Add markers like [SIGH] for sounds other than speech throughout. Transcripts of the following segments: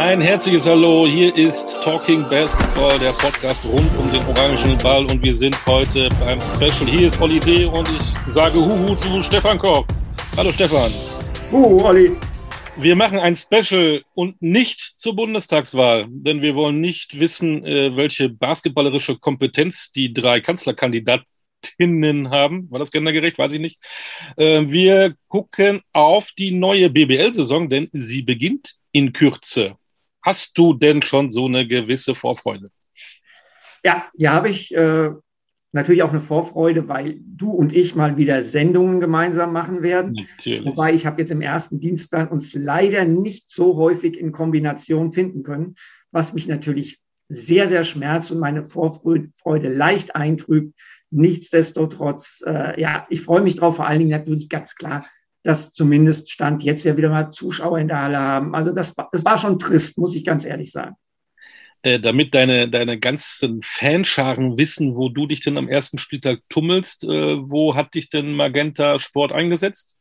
Ein herzliches Hallo, hier ist Talking Basketball, der Podcast rund um den orangen Ball und wir sind heute beim Special. Hier ist Olli D. und ich sage Huhu zu Stefan Koch. Hallo Stefan. Huhu, Olli. Wir machen ein Special und nicht zur Bundestagswahl, denn wir wollen nicht wissen, äh, welche basketballerische Kompetenz die drei Kanzlerkandidatinnen haben. War das gendergerecht? Weiß ich nicht. Äh, wir gucken auf die neue BBL-Saison, denn sie beginnt in Kürze. Hast du denn schon so eine gewisse Vorfreude? Ja, hier habe ich äh, natürlich auch eine Vorfreude, weil du und ich mal wieder Sendungen gemeinsam machen werden. Natürlich. Wobei ich habe jetzt im ersten Dienstplan uns leider nicht so häufig in Kombination finden können, was mich natürlich sehr, sehr schmerzt und meine Vorfreude leicht eintrübt. Nichtsdestotrotz, äh, ja, ich freue mich drauf, vor allen Dingen natürlich ganz klar, dass zumindest Stand jetzt wir wieder mal Zuschauer in der Halle haben. Also das, das war schon trist, muss ich ganz ehrlich sagen. Äh, damit deine, deine ganzen Fanscharen wissen, wo du dich denn am ersten Spieltag tummelst, äh, wo hat dich denn Magenta Sport eingesetzt?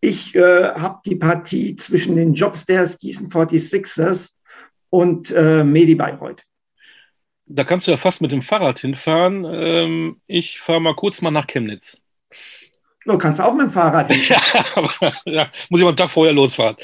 Ich äh, habe die Partie zwischen den Jobstairs Gießen 46ers und äh, Medi Bayreuth. Da kannst du ja fast mit dem Fahrrad hinfahren. Ähm, ich fahre mal kurz mal nach Chemnitz. Du kannst auch mit dem Fahrrad hin. [LAUGHS] ja, aber ja, muss ich mal einen Tag vorher losfahren.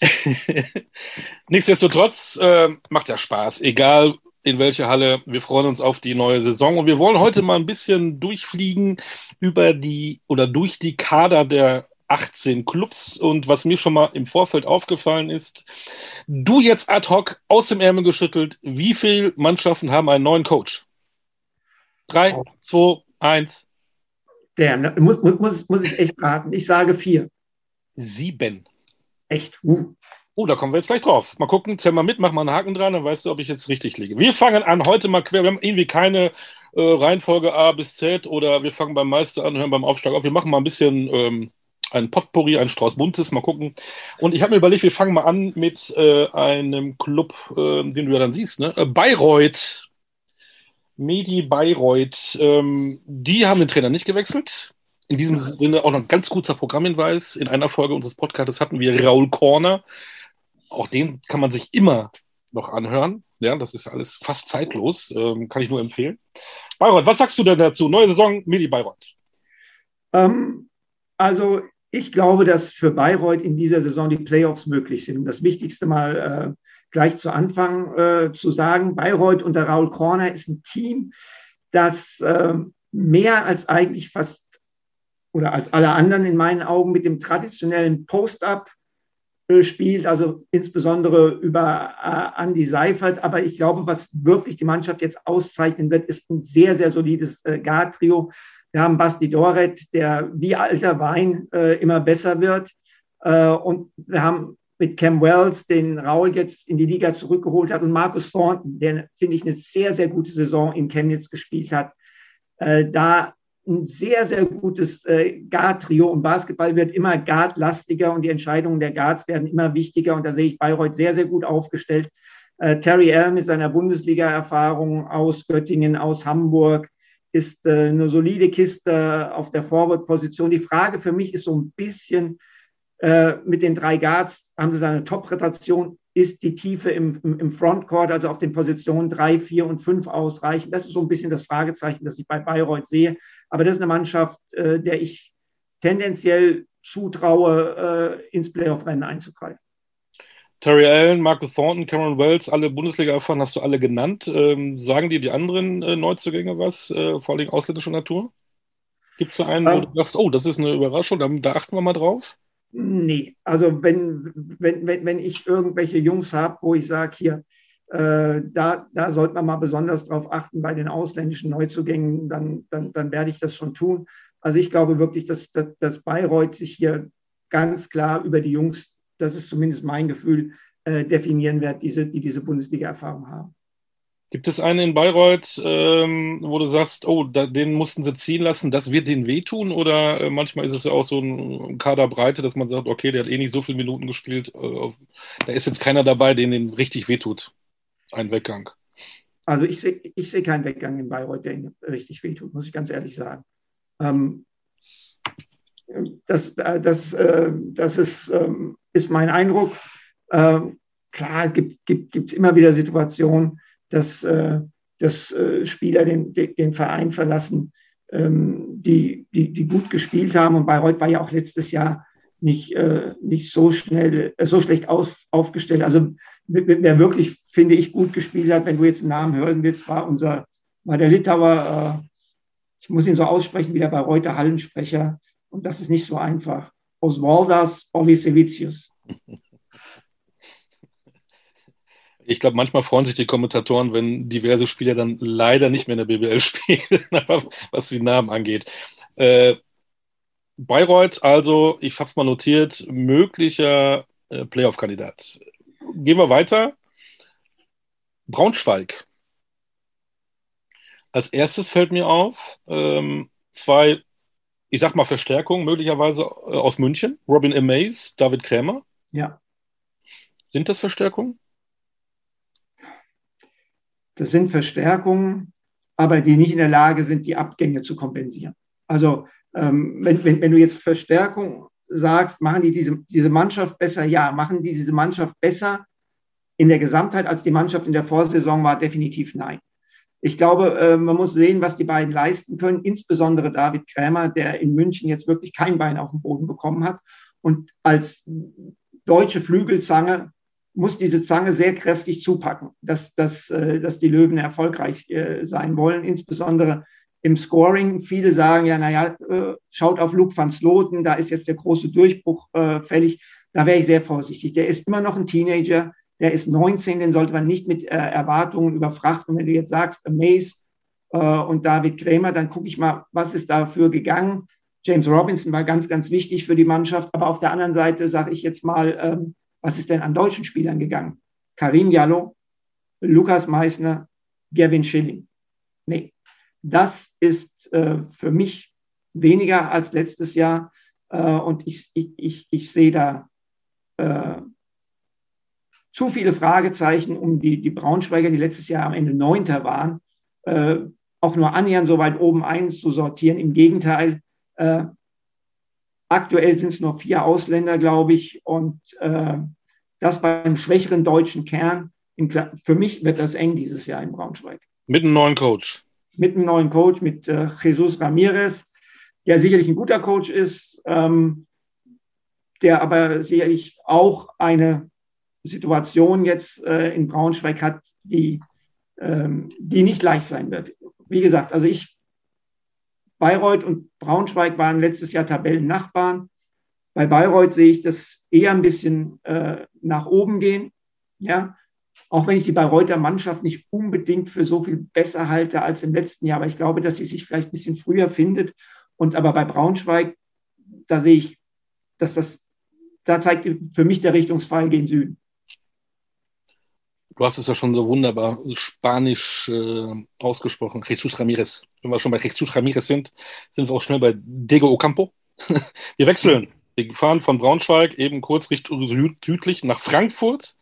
[LAUGHS] Nichtsdestotrotz äh, macht ja Spaß, egal in welche Halle. Wir freuen uns auf die neue Saison und wir wollen heute mal ein bisschen durchfliegen über die oder durch die Kader der 18 Clubs. Und was mir schon mal im Vorfeld aufgefallen ist, du jetzt ad hoc aus dem Ärmel geschüttelt, wie viele Mannschaften haben einen neuen Coach? Drei, oh. zwei, eins. Der, muss, muss, muss ich echt raten. Ich sage vier. Sieben. Echt? Uh. Oh, da kommen wir jetzt gleich drauf. Mal gucken, zähl mal mit, mach mal einen Haken dran, dann weißt du, ob ich jetzt richtig liege. Wir fangen an heute mal quer. Wir haben irgendwie keine äh, Reihenfolge A bis Z oder wir fangen beim Meister an, hören beim Aufschlag auf. Wir machen mal ein bisschen ähm, ein Potpourri, ein Strauß Buntes, mal gucken. Und ich habe mir überlegt, wir fangen mal an mit äh, einem Club, äh, den du ja dann siehst, ne? Äh, Bayreuth Medi Bayreuth, ähm, die haben den Trainer nicht gewechselt. In diesem Sinne auch noch ein ganz kurzer Programmhinweis. In einer Folge unseres Podcasts hatten wir Raul Corner. Auch den kann man sich immer noch anhören. Ja, das ist alles fast zeitlos. Ähm, kann ich nur empfehlen. Bayreuth, was sagst du denn dazu? Neue Saison, Medi Bayreuth. Ähm, also, ich glaube, dass für Bayreuth in dieser Saison die Playoffs möglich sind. Das Wichtigste mal äh, gleich zu Anfang äh, zu sagen, Bayreuth unter Raul Korner ist ein Team, das äh, mehr als eigentlich fast oder als alle anderen in meinen Augen mit dem traditionellen Post-up äh, spielt, also insbesondere über äh, Andy Seifert. Aber ich glaube, was wirklich die Mannschaft jetzt auszeichnen wird, ist ein sehr, sehr solides äh, Guard-Trio. Wir haben Basti Doret, der wie alter Wein äh, immer besser wird. Äh, und wir haben mit Cam Wells, den Raul jetzt in die Liga zurückgeholt hat, und Markus Thornton, der, finde ich, eine sehr, sehr gute Saison in Chemnitz gespielt hat. Äh, da ein sehr, sehr gutes äh, Guard-Trio und Basketball wird immer Guard-lastiger und die Entscheidungen der Guards werden immer wichtiger und da sehe ich Bayreuth sehr, sehr gut aufgestellt. Äh, Terry Allen mit seiner Bundesliga-Erfahrung aus Göttingen, aus Hamburg, ist äh, eine solide Kiste auf der Forward-Position. Die Frage für mich ist so ein bisschen, äh, mit den drei Guards haben sie da eine Top-Rotation. Ist die Tiefe im, im, im Frontcourt, also auf den Positionen drei, vier und fünf ausreichend? Das ist so ein bisschen das Fragezeichen, das ich bei Bayreuth sehe. Aber das ist eine Mannschaft, äh, der ich tendenziell zutraue, äh, ins Playoff-Rennen einzugreifen. Terry Allen, Marcus Thornton, Cameron Wells, alle Bundesliga-Erfahren hast du alle genannt. Ähm, sagen dir die anderen äh, Neuzugänge was, äh, vor allem ausländischer Natur? Gibt es da einen, wo ähm, du sagst, oh, das ist eine Überraschung, da, da achten wir mal drauf? Nee, also wenn, wenn, wenn, wenn ich irgendwelche Jungs habe, wo ich sage, hier, äh, da, da sollte man mal besonders drauf achten bei den ausländischen Neuzugängen, dann, dann, dann werde ich das schon tun. Also ich glaube wirklich, dass, dass, dass Bayreuth sich hier ganz klar über die Jungs, das ist zumindest mein Gefühl, äh, definieren wird, diese, die diese Bundesliga-Erfahrung haben. Gibt es einen in Bayreuth, ähm, wo du sagst, oh, da, den mussten sie ziehen lassen, das wird denen wehtun? Oder äh, manchmal ist es ja auch so ein Kaderbreite, dass man sagt, okay, der hat eh nicht so viele Minuten gespielt. Äh, da ist jetzt keiner dabei, den den richtig wehtut. Ein Weggang. Also ich sehe ich seh keinen Weggang in Bayreuth, der ihn richtig wehtut, muss ich ganz ehrlich sagen. Ähm, das, äh, das, äh, das ist, ähm, ist mein Eindruck. Ähm, klar gibt es gibt, immer wieder Situationen, dass, äh, dass äh, Spieler den, den Verein verlassen, ähm, die, die, die gut gespielt haben. Und Bayreuth war ja auch letztes Jahr nicht, äh, nicht so schnell, äh, so schlecht auf, aufgestellt. Also wer wirklich, finde ich, gut gespielt hat, wenn du jetzt einen Namen hören willst, war unser, war der Litauer, äh, ich muss ihn so aussprechen wie der Bayreuther Hallensprecher. Und das ist nicht so einfach. Oswaldas Olisevicius. [LAUGHS] Ich glaube, manchmal freuen sich die Kommentatoren, wenn diverse Spieler dann leider nicht mehr in der BBL [LAUGHS] spielen, was die Namen angeht. Äh, Bayreuth, also, ich habe es mal notiert, möglicher äh, Playoff-Kandidat. Gehen wir weiter. Braunschweig. Als erstes fällt mir auf, ähm, zwei, ich sag mal, Verstärkungen, möglicherweise äh, aus München. Robin Amaze, David Krämer. Ja. Sind das Verstärkungen? Das sind Verstärkungen, aber die nicht in der Lage sind, die Abgänge zu kompensieren. Also ähm, wenn, wenn, wenn du jetzt Verstärkung sagst, machen die diese, diese Mannschaft besser? Ja, machen die diese Mannschaft besser in der Gesamtheit, als die Mannschaft in der Vorsaison war? Definitiv nein. Ich glaube, äh, man muss sehen, was die beiden leisten können, insbesondere David Krämer, der in München jetzt wirklich kein Bein auf den Boden bekommen hat und als deutsche Flügelzange muss diese Zange sehr kräftig zupacken, dass, dass, äh, dass die Löwen erfolgreich äh, sein wollen, insbesondere im Scoring. Viele sagen ja, naja, äh, schaut auf Luke van Sloten, da ist jetzt der große Durchbruch fällig. Da wäre ich sehr vorsichtig. Der ist immer noch ein Teenager, der ist 19, den sollte man nicht mit Erwartungen überfrachten. Wenn du jetzt sagst, Amaze und David Krämer, dann gucke ich mal, was ist dafür gegangen. James Robinson war ganz, ganz wichtig für die Mannschaft. Aber auf der anderen Seite sage ich jetzt mal, ähm, was ist denn an deutschen Spielern gegangen? Karim Jallo, Lukas Meissner, Gavin Schilling. Nee, das ist äh, für mich weniger als letztes Jahr. Äh, und ich, ich, ich, ich sehe da äh, zu viele Fragezeichen um die, die Braunschweiger, die letztes Jahr am Ende Neunter waren, äh, auch nur annähernd so weit oben einzusortieren. Im Gegenteil, äh, aktuell sind es nur vier Ausländer, glaube ich, und äh, das beim schwächeren deutschen Kern. Für mich wird das eng dieses Jahr in Braunschweig. Mit einem neuen Coach mit einem neuen Coach, mit äh, Jesus Ramirez, der sicherlich ein guter Coach ist, ähm, der aber sicherlich auch eine Situation jetzt äh, in Braunschweig hat, die, ähm, die nicht leicht sein wird. Wie gesagt, also ich, Bayreuth und Braunschweig waren letztes Jahr Tabellennachbarn. Bei Bayreuth sehe ich das eher ein bisschen äh, nach oben gehen. Ja, auch wenn ich die Bayreuther Mannschaft nicht unbedingt für so viel besser halte als im letzten Jahr, aber ich glaube, dass sie sich vielleicht ein bisschen früher findet. Und aber bei Braunschweig, da sehe ich, dass das, da zeigt für mich der Richtungsfall gen Süden. Du hast es ja schon so wunderbar spanisch äh, ausgesprochen. Jesus Ramirez. Wenn wir schon bei Jesus Ramirez sind, sind wir auch schnell bei Diego Ocampo. [LAUGHS] wir wechseln. Wir fahren von Braunschweig eben kurz Richtung südlich nach Frankfurt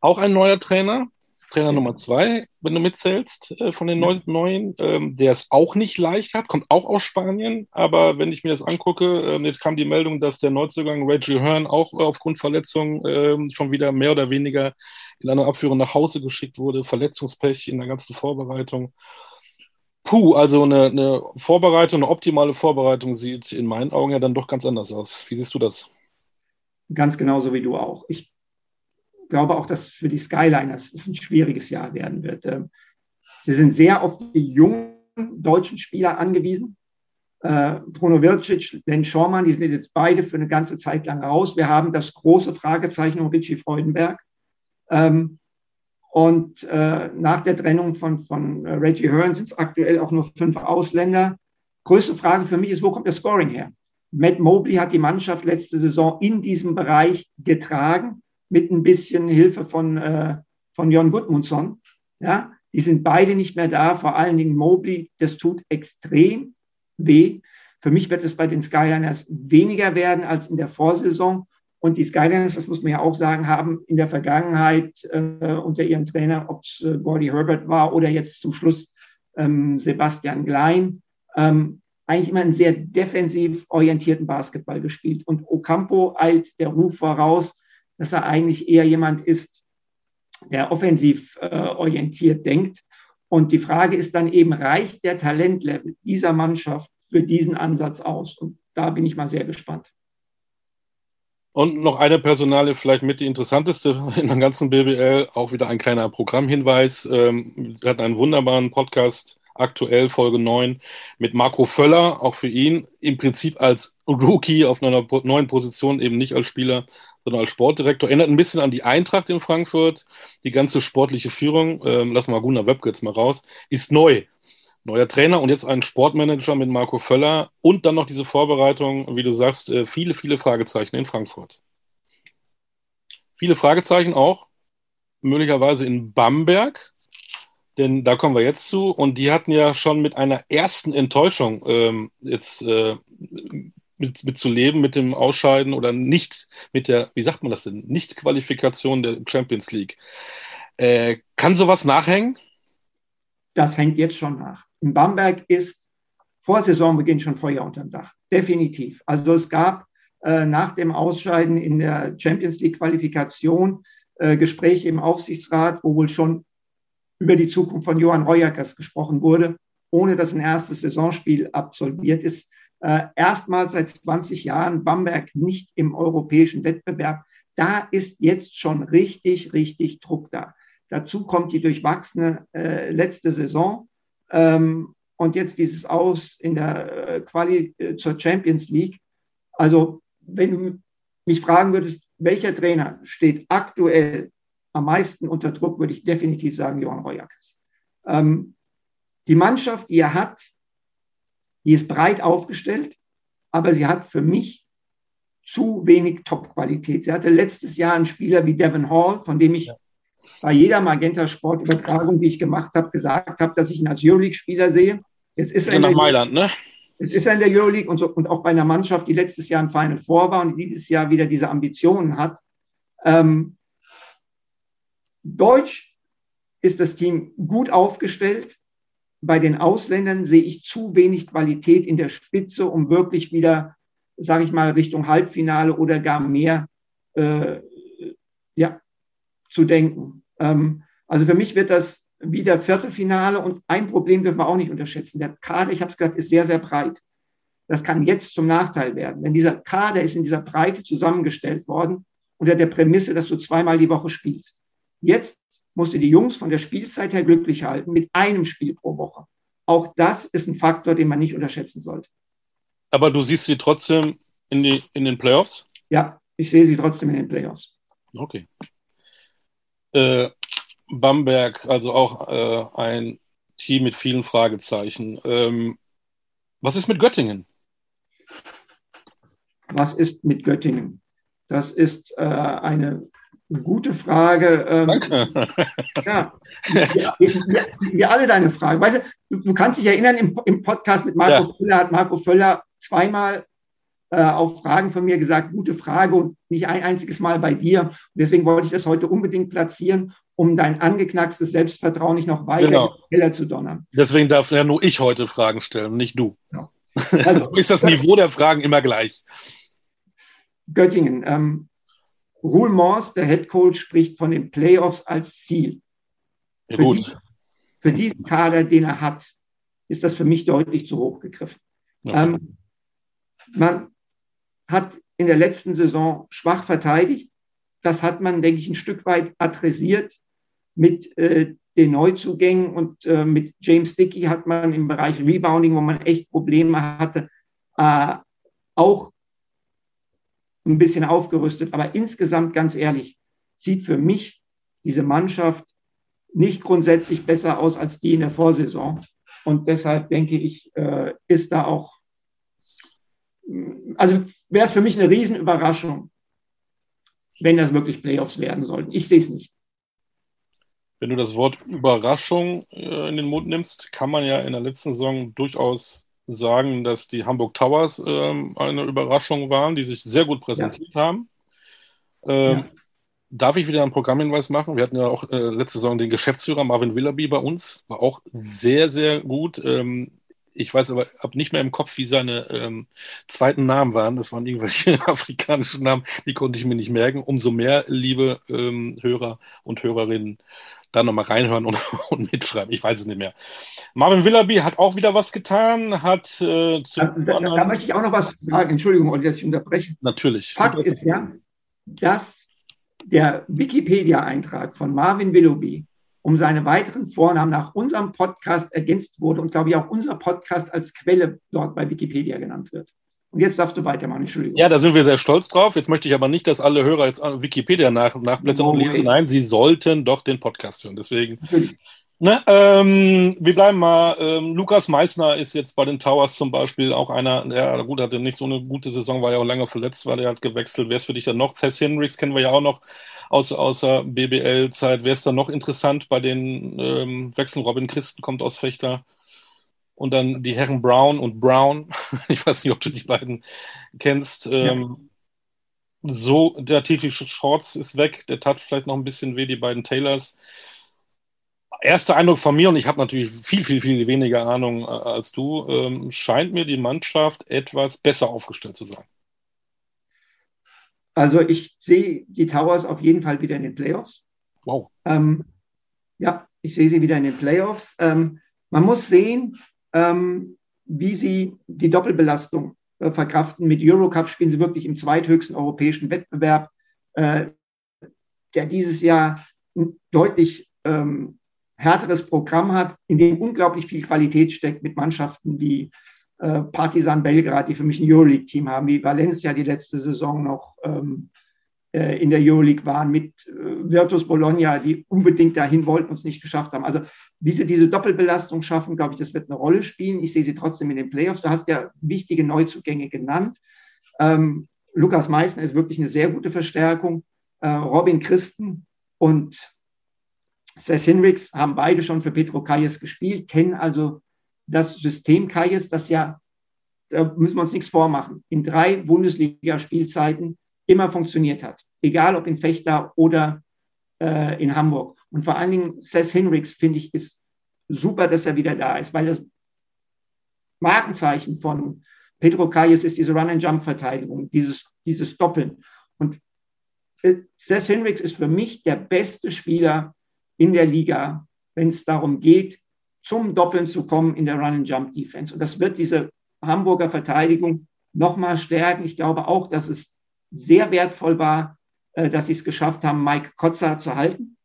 auch ein neuer Trainer, Trainer Nummer zwei, wenn du mitzählst, äh, von den neu neuen, ähm, der es auch nicht leicht hat, kommt auch aus Spanien. Aber wenn ich mir das angucke, ähm, jetzt kam die Meldung, dass der Neuzugang Reggie Hearn auch äh, aufgrund Verletzung ähm, schon wieder mehr oder weniger in einer Abführung nach Hause geschickt wurde. Verletzungspech in der ganzen Vorbereitung. Puh, also eine, eine Vorbereitung, eine optimale Vorbereitung sieht in meinen Augen ja dann doch ganz anders aus. Wie siehst du das? Ganz genauso wie du auch. Ich glaube auch, dass für die Skyliners es ein schwieriges Jahr werden wird. Ähm, sie sind sehr auf die jungen deutschen Spieler angewiesen. Äh, Bruno Vircic, Len Schormann, die sind jetzt beide für eine ganze Zeit lang raus. Wir haben das große Fragezeichen um Richie Freudenberg. Ähm, und äh, nach der Trennung von, von Reggie Hearn sind es aktuell auch nur fünf Ausländer. Größte Frage für mich ist, wo kommt der Scoring her? Matt Mobley hat die Mannschaft letzte Saison in diesem Bereich getragen mit ein bisschen Hilfe von, äh, von Jon Gudmundsson. Ja, die sind beide nicht mehr da, vor allen Dingen Mobley. Das tut extrem weh. Für mich wird es bei den Skyliners weniger werden als in der Vorsaison. Und die Skyliners, das muss man ja auch sagen, haben in der Vergangenheit äh, unter ihrem Trainer, ob es äh, Gordy Herbert war oder jetzt zum Schluss ähm, Sebastian Klein, ähm, eigentlich immer einen sehr defensiv orientierten Basketball gespielt. Und Ocampo eilt der Ruf voraus, dass er eigentlich eher jemand ist, der offensiv äh, orientiert denkt. Und die Frage ist dann eben, reicht der Talentlevel dieser Mannschaft für diesen Ansatz aus? Und da bin ich mal sehr gespannt. Und noch eine Personale, vielleicht mit die interessanteste in der ganzen BBL, auch wieder ein kleiner Programmhinweis. Ähm, wir hatten einen wunderbaren Podcast, aktuell Folge 9, mit Marco Völler, auch für ihn im Prinzip als Rookie auf einer neuen Position, eben nicht als Spieler, sondern als Sportdirektor. Erinnert ein bisschen an die Eintracht in Frankfurt. Die ganze sportliche Führung, ähm, lassen wir Gunnar Webke jetzt mal raus, ist neu neuer Trainer und jetzt ein Sportmanager mit Marco Völler und dann noch diese Vorbereitung, wie du sagst, äh, viele, viele Fragezeichen in Frankfurt. Viele Fragezeichen auch, möglicherweise in Bamberg, denn da kommen wir jetzt zu. Und die hatten ja schon mit einer ersten Enttäuschung ähm, jetzt äh, mit, mit, zu leben, mit dem Ausscheiden oder nicht mit der, wie sagt man das denn, Nicht-Qualifikation der Champions League. Äh, kann sowas nachhängen? Das hängt jetzt schon nach in Bamberg ist vor Saisonbeginn schon Feuer unterm Dach. Definitiv. Also es gab äh, nach dem Ausscheiden in der Champions League Qualifikation äh, Gespräche im Aufsichtsrat, wo wohl schon über die Zukunft von Johann Reuerkers gesprochen wurde, ohne dass ein erstes Saisonspiel absolviert ist. Äh, erstmals seit 20 Jahren Bamberg nicht im europäischen Wettbewerb. Da ist jetzt schon richtig, richtig Druck da. Dazu kommt die durchwachsene äh, letzte Saison. Ähm, und jetzt dieses Aus in der äh, Quali äh, zur Champions League. Also, wenn du mich fragen würdest, welcher Trainer steht aktuell am meisten unter Druck, würde ich definitiv sagen, Johann Royakas. Ähm, die Mannschaft, die er hat, die ist breit aufgestellt, aber sie hat für mich zu wenig Top-Qualität. Sie hatte letztes Jahr einen Spieler wie Devin Hall, von dem ich ja bei jeder Magenta Sport Übertragung, die ich gemacht habe, gesagt habe, dass ich ihn als Euroleague-Spieler sehe. Jetzt ist er in der Mailand, ne? Jetzt ist er in der Euroleague und, so, und auch bei einer Mannschaft, die letztes Jahr im Final Four war und dieses Jahr wieder diese Ambitionen hat. Ähm, Deutsch ist das Team gut aufgestellt. Bei den Ausländern sehe ich zu wenig Qualität in der Spitze, um wirklich wieder, sage ich mal, Richtung Halbfinale oder gar mehr äh, ja, zu denken. Ähm, also für mich wird das wieder Viertelfinale und ein Problem dürfen wir auch nicht unterschätzen. Der Kader, ich habe es gesagt, ist sehr, sehr breit. Das kann jetzt zum Nachteil werden. Denn dieser Kader ist in dieser Breite zusammengestellt worden unter der Prämisse, dass du zweimal die Woche spielst. Jetzt musst du die Jungs von der Spielzeit her glücklich halten mit einem Spiel pro Woche. Auch das ist ein Faktor, den man nicht unterschätzen sollte. Aber du siehst sie trotzdem in, die, in den Playoffs? Ja, ich sehe sie trotzdem in den Playoffs. Okay. Äh, Bamberg, also auch äh, ein Team mit vielen Fragezeichen. Ähm, was ist mit Göttingen? Was ist mit Göttingen? Das ist äh, eine gute Frage. Ähm, Danke. [LAUGHS] Ja, wir, wir, wir, alle deine Frage. Weißt du, du, kannst dich erinnern, im, im Podcast mit Marco ja. Völler hat Marco Völler zweimal äh, auf Fragen von mir gesagt, gute Frage und nicht ein einziges Mal bei dir. Und deswegen wollte ich das heute unbedingt platzieren, um dein angeknackstes Selbstvertrauen nicht noch weiter genau. Keller zu donnern. Deswegen darf ja nur ich heute Fragen stellen, nicht du. Ja. [LAUGHS] Also, ist das Niveau der Fragen immer gleich. Göttingen. Ähm, Ruhl Mors, der Head Coach, spricht von den Playoffs als Ziel. Ja, für, die, für, diesen Kader, den er hat, ist das für mich deutlich zu hoch gegriffen. Ja. Ähm, man, hat in der letzten Saison schwach verteidigt. Das hat man, denke ich, ein Stück weit adressiert mit äh, den Neuzugängen und äh, mit James Dickey hat man im Bereich Rebounding, wo man echt Probleme hatte, äh, auch ein bisschen aufgerüstet. Aber insgesamt, ganz ehrlich, sieht für mich diese Mannschaft nicht grundsätzlich besser aus als die in der Vorsaison. Und deshalb denke ich, äh, ist da auch also wäre es für mich eine Riesenüberraschung, wenn das wirklich Playoffs werden sollten. Ich sehe es nicht. Wenn du das Wort Überraschung äh, in den Mund nimmst, kann man ja in der letzten Saison durchaus sagen, dass die Hamburg Towers äh, eine Überraschung waren, die sich sehr gut präsentiert ja. haben. Äh, ja. Darf ich wieder einen Programmhinweis machen? Wir hatten ja auch äh, letzte Saison den Geschäftsführer Marvin Willerby bei uns, war auch sehr, sehr gut. Ähm, Ich weiß aber hab nicht mehr im Kopf, wie seine ähm, zweiten Namen waren. Das waren irgendwelche [LAUGHS] afrikanischen Namen, die konnte ich mir nicht merken. Umso mehr, liebe ähm, Hörer und Hörerinnen, da nochmal reinhören und, [LAUGHS] und, mitschreiben. Ich weiß es nicht mehr. Marvin Willoughby hat auch wieder was getan, hat. Äh, da, da, da, möchte ich auch noch was sagen. Entschuldigung, Olli, dass ich unterbreche. Natürlich. Fakt ist ja, dass der Wikipedia-Eintrag von Marvin Willoughby um seine weiteren Vornamen nach unserem Podcast ergänzt wurde und, glaube ich, auch unser Podcast als Quelle dort bei Wikipedia genannt wird. Und jetzt darfst du weitermachen, Entschuldigung. Ja, da sind wir sehr stolz drauf. Jetzt möchte ich aber nicht, dass alle Hörer jetzt Wikipedia nach, nachblättern no und lesen. Nein, sie sollten doch den Podcast hören. Deswegen. Ne, ähm, wir bleiben mal. Ähm, Lukas Meissner ist jetzt bei den Towers zum Beispiel auch einer, der gut hatte nicht so eine gute Saison, war ja auch lange verletzt, weil er hat gewechselt. Wer ist für dich dann noch? Tess Hendricks kennen wir ja auch noch aus, außer BBL-Zeit. Wer ist dann noch interessant bei den ähm, Wechseln? Robin Christen kommt aus Fechter. Und dann die Herren Brown und Brown. [LAUGHS] Ich weiß nicht, ob du die beiden kennst. Ja. Ähm, so, der TT Shorts ist weg. Der tat vielleicht noch ein bisschen weh, die beiden Taylors. Erster Eindruck von mir, und ich habe natürlich viel, viel, viel weniger Ahnung äh, als du, ähm, scheint mir die Mannschaft etwas besser aufgestellt zu sein. Also ich sehe die Towers auf jeden Fall wieder in den Playoffs. Wow. Ähm, ja, ich sehe sie wieder in den Playoffs. Ähm, man muss sehen, ähm, wie sie die Doppelbelastung äh, verkraften. Mit Eurocup spielen sie wirklich im zweithöchsten europäischen Wettbewerb, äh, der dieses Jahr deutlich ähm, härteres Programm hat, in dem unglaublich viel Qualität steckt mit Mannschaften wie äh, Partizan Belgrad, die für mich ein Euroleague-Team haben, wie Valencia die letzte Saison noch ähm, äh, in der Euroleague waren, mit äh, Virtus Bologna, die unbedingt dahin wollten und es nicht geschafft haben. Also wie sie diese Doppelbelastung schaffen, glaube ich, das wird eine Rolle spielen. Ich sehe sie trotzdem in den Playoffs. Du hast ja wichtige Neuzugänge genannt. Ähm, Lukas Meissner ist wirklich eine sehr gute Verstärkung. Äh, Robin Christen und Seth Hinrichs haben beide schon für Petro Kayes gespielt, kennen also das System Kayes, das ja, da müssen wir uns nichts vormachen, in drei Bundesliga-Spielzeiten immer funktioniert hat. Egal ob in Fechter oder äh, in Hamburg. Und vor allen Dingen Seth Hinrichs, finde ich, ist super, dass er wieder da ist, weil das Markenzeichen von Pedro Calles ist diese Run-and-Jump-Verteidigung, dieses, dieses Doppeln. Und äh, Seth Hinrichs ist für mich der beste Spieler in der Liga, wenn es darum geht, zum Doppeln zu kommen in der Run-and-Jump-Defense. Und das wird diese Hamburger Verteidigung nochmal stärken. Ich glaube auch, dass es sehr wertvoll war, äh, dass sie es geschafft haben, Mike Kotzer zu halten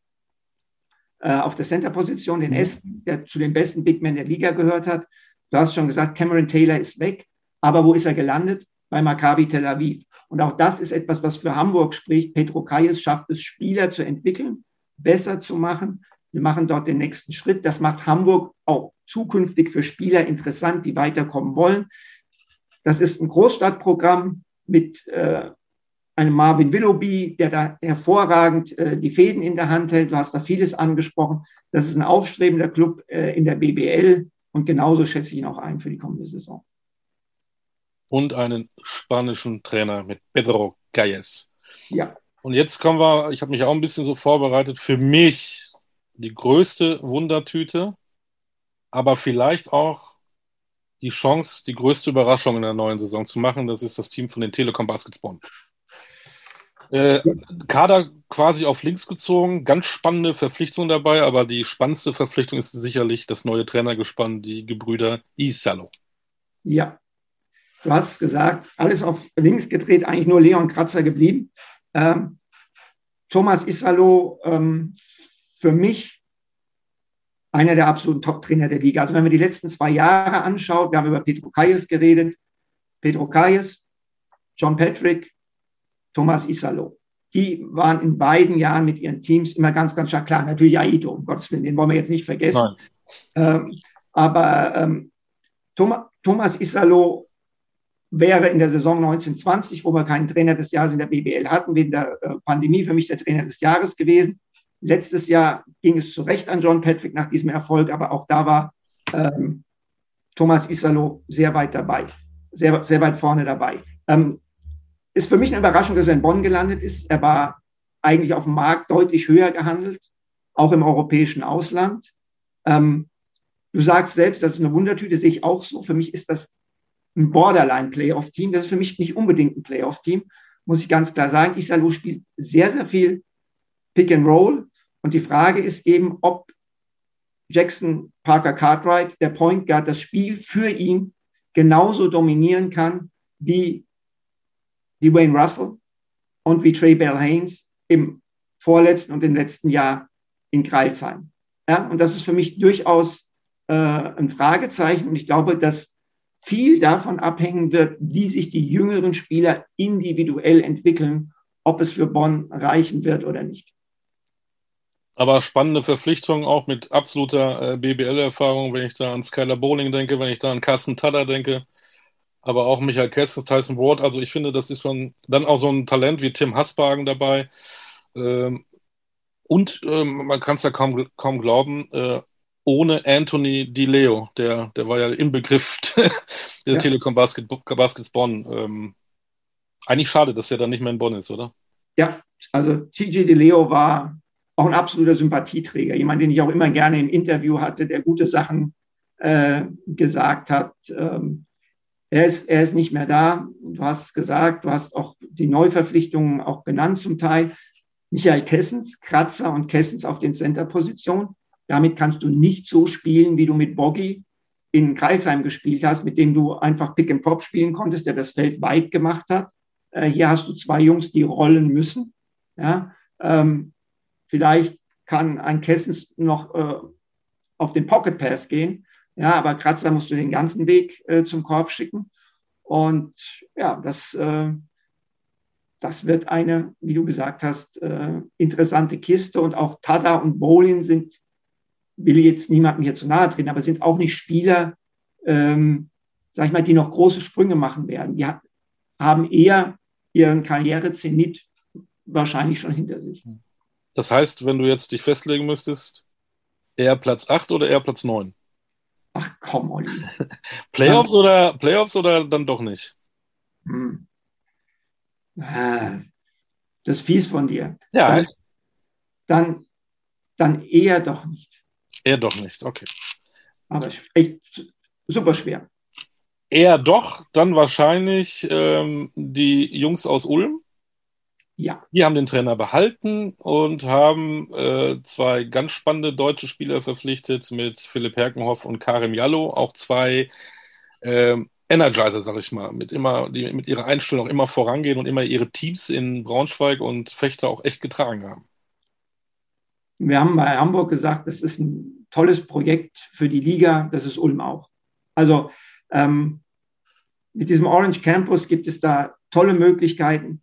äh, auf der Center-Position, den Esten, der zu den besten Big Men der Liga gehört hat. Du hast schon gesagt, Cameron Taylor ist weg, aber wo ist er gelandet? Bei Maccabi Tel Aviv. Und auch das ist etwas, was für Hamburg spricht. Petro Kayes schafft es, Spieler zu entwickeln, besser zu machen. Sie machen dort den nächsten Schritt. Das macht Hamburg auch zukünftig für Spieler interessant, die weiterkommen wollen. Das ist ein Großstadtprogramm mit äh, einem Marvin Willoughby, der da hervorragend äh, die Fäden in der Hand hält. Du hast da vieles angesprochen. Das ist ein aufstrebender Club äh, in der BBL und genauso schätze ich ihn auch ein für die kommende Saison. Und einen spanischen Trainer mit Pedro Calles. Ja. Und jetzt kommen wir, ich habe mich auch ein bisschen so vorbereitet, für mich die größte Wundertüte, aber vielleicht auch die Chance, die größte Überraschung in der neuen Saison zu machen. Das ist das Team von den Telekom Baskets Bonn. Äh, Kader quasi auf links gezogen, ganz spannende Verpflichtung dabei, aber die spannendste Verpflichtung ist sicherlich das neue Trainergespann, die Gebrüder Isalo. Ja, du hast gesagt, alles auf links gedreht, eigentlich nur Leon Kratzer geblieben. Ähm, Thomas Isalo, ähm, für mich einer der absoluten Top-Trainer der Liga. Also wenn man die letzten zwei Jahre anschaut, wir haben über Petro Kayes geredet, Petro Kayes, John Patrick, Thomas Isalo. Die waren in beiden Jahren mit ihren Teams immer ganz, ganz stark klar. Natürlich Aito, um Gottes Willen, den wollen wir jetzt nicht vergessen. Ähm, aber ähm, Thomas, Thomas Isalo wäre in der Saison 1920, wo wir keinen Trainer des Jahres in der BBL hatten, wegen der äh, Pandemie für mich der Trainer des Jahres gewesen. Letztes Jahr ging es zu Recht an John Patrick nach diesem Erfolg, aber auch da war ähm, Thomas Isalo sehr weit dabei, sehr, sehr weit vorne dabei. Ähm, ist für mich eine Überraschung, dass er in Bonn gelandet ist. Er war eigentlich auf dem Markt deutlich höher gehandelt, auch im europäischen Ausland. Ähm, du sagst selbst, das ist eine Wundertüte, sehe ich auch so. Für mich ist das ein Borderline-Playoff-Team. Das ist für mich nicht unbedingt ein Playoff-Team, muss ich ganz klar sagen. Isalu spielt sehr, sehr viel Pick and Roll. Und die Frage ist eben, ob Jackson Parker Cartwright, der Point Guard, das Spiel für ihn genauso dominieren kann wie die Wayne Russell und wie Trey Bell Haynes im vorletzten und im letzten Jahr in Kreilsheim. Ja, und das ist für mich durchaus äh, ein Fragezeichen. Und ich glaube, dass viel davon abhängen wird, wie sich die jüngeren Spieler individuell entwickeln, ob es für Bonn reichen wird oder nicht. Aber spannende Verpflichtung auch mit absoluter äh, BBL-Erfahrung, wenn ich da an Skylar Bowling denke, wenn ich da an Carsten Tada denke, aber auch Michael Kessens, Tyson Ward. Also ich finde, das ist schon dann auch so ein Talent wie Tim Hasbagen dabei. Ähm, und ähm, man kann es ja kaum, kaum glauben, äh, ohne Anthony Di Leo, der, der war ja im Begriff [LAUGHS] der ja. Telekom Basket, Baskets Bonn. Ähm, eigentlich schade, dass er dann nicht mehr in Bonn ist, oder? Ja, also TJ Di Leo war auch ein absoluter Sympathieträger, jemand, den ich auch immer gerne im Interview hatte, der gute Sachen äh, gesagt hat. Ähm, er, ist, er ist nicht mehr da. Du hast gesagt, du hast auch die Neuverpflichtungen auch genannt zum Teil. Michael Kessens, Kratzer und Kessens auf den Center-Positionen. Damit kannst du nicht so spielen, wie du mit Boggy in Kreilsheim gespielt hast, mit dem du einfach Pick and Pop spielen konntest, der das Feld weit gemacht hat. Äh, hier hast du zwei Jungs, die rollen müssen. Ja, ähm, vielleicht kann ein Kessens noch äh, auf den Pocket Pass gehen. Ja, aber Kratzer musst du den ganzen Weg äh, zum Korb schicken. Und ja, das, äh, das wird eine, wie du gesagt hast, äh, interessante Kiste. Und auch Tada und Bolin sind will jetzt niemandem hier zu nahe treten, aber sind auch nicht Spieler, ähm, sag ich mal, die noch große Sprünge machen werden. Die haben eher ihren Karrierezenit wahrscheinlich schon hinter sich. Das heißt, wenn du jetzt dich festlegen müsstest, eher Platz 8 oder eher Platz 9? Ach komm, Olli. [LAUGHS] Playoffs ja. oder Playoffs oder dann doch nicht? Hm. Ah, das ist fies von dir. Ja. Dann, dann, dann eher doch nicht. Eher doch nicht, okay. Aber echt super schwer. Eher doch, dann wahrscheinlich ähm, die Jungs aus Ulm. Ja. Die haben den Trainer behalten und haben äh, zwei ganz spannende deutsche Spieler verpflichtet mit Philipp Herkenhoff und Karim Jallo. Auch zwei äh, Energizer, sag ich mal, mit immer, die mit ihrer Einstellung immer vorangehen und immer ihre Teams in Braunschweig und Fechter auch echt getragen haben. Wir haben bei Hamburg gesagt, das ist ein tolles Projekt für die Liga, das ist Ulm auch. Also ähm, mit diesem Orange Campus gibt es da tolle Möglichkeiten.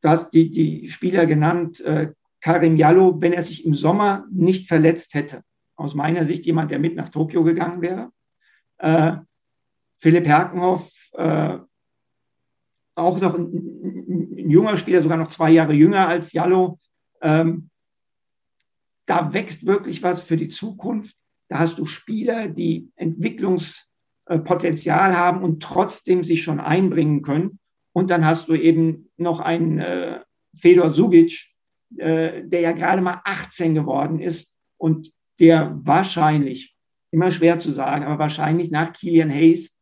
Du hast die, die Spieler genannt, äh, Karim Jallo, wenn er sich im Sommer nicht verletzt hätte. Aus meiner Sicht jemand, der mit nach Tokio gegangen wäre. Äh, Philipp Herkenhoff, äh, auch noch ein, ein, junger Spieler, sogar noch zwei Jahre jünger als Jallo. Ähm, da wächst wirklich was für die Zukunft. Da hast du Spieler, die Entwicklungspotenzial haben und trotzdem sich schon einbringen können. Und dann hast du eben noch einen äh, Fedor Sugic, äh, der ja gerade mal 18 geworden ist und der wahrscheinlich, immer schwer zu sagen, aber wahrscheinlich nach Kilian Hayes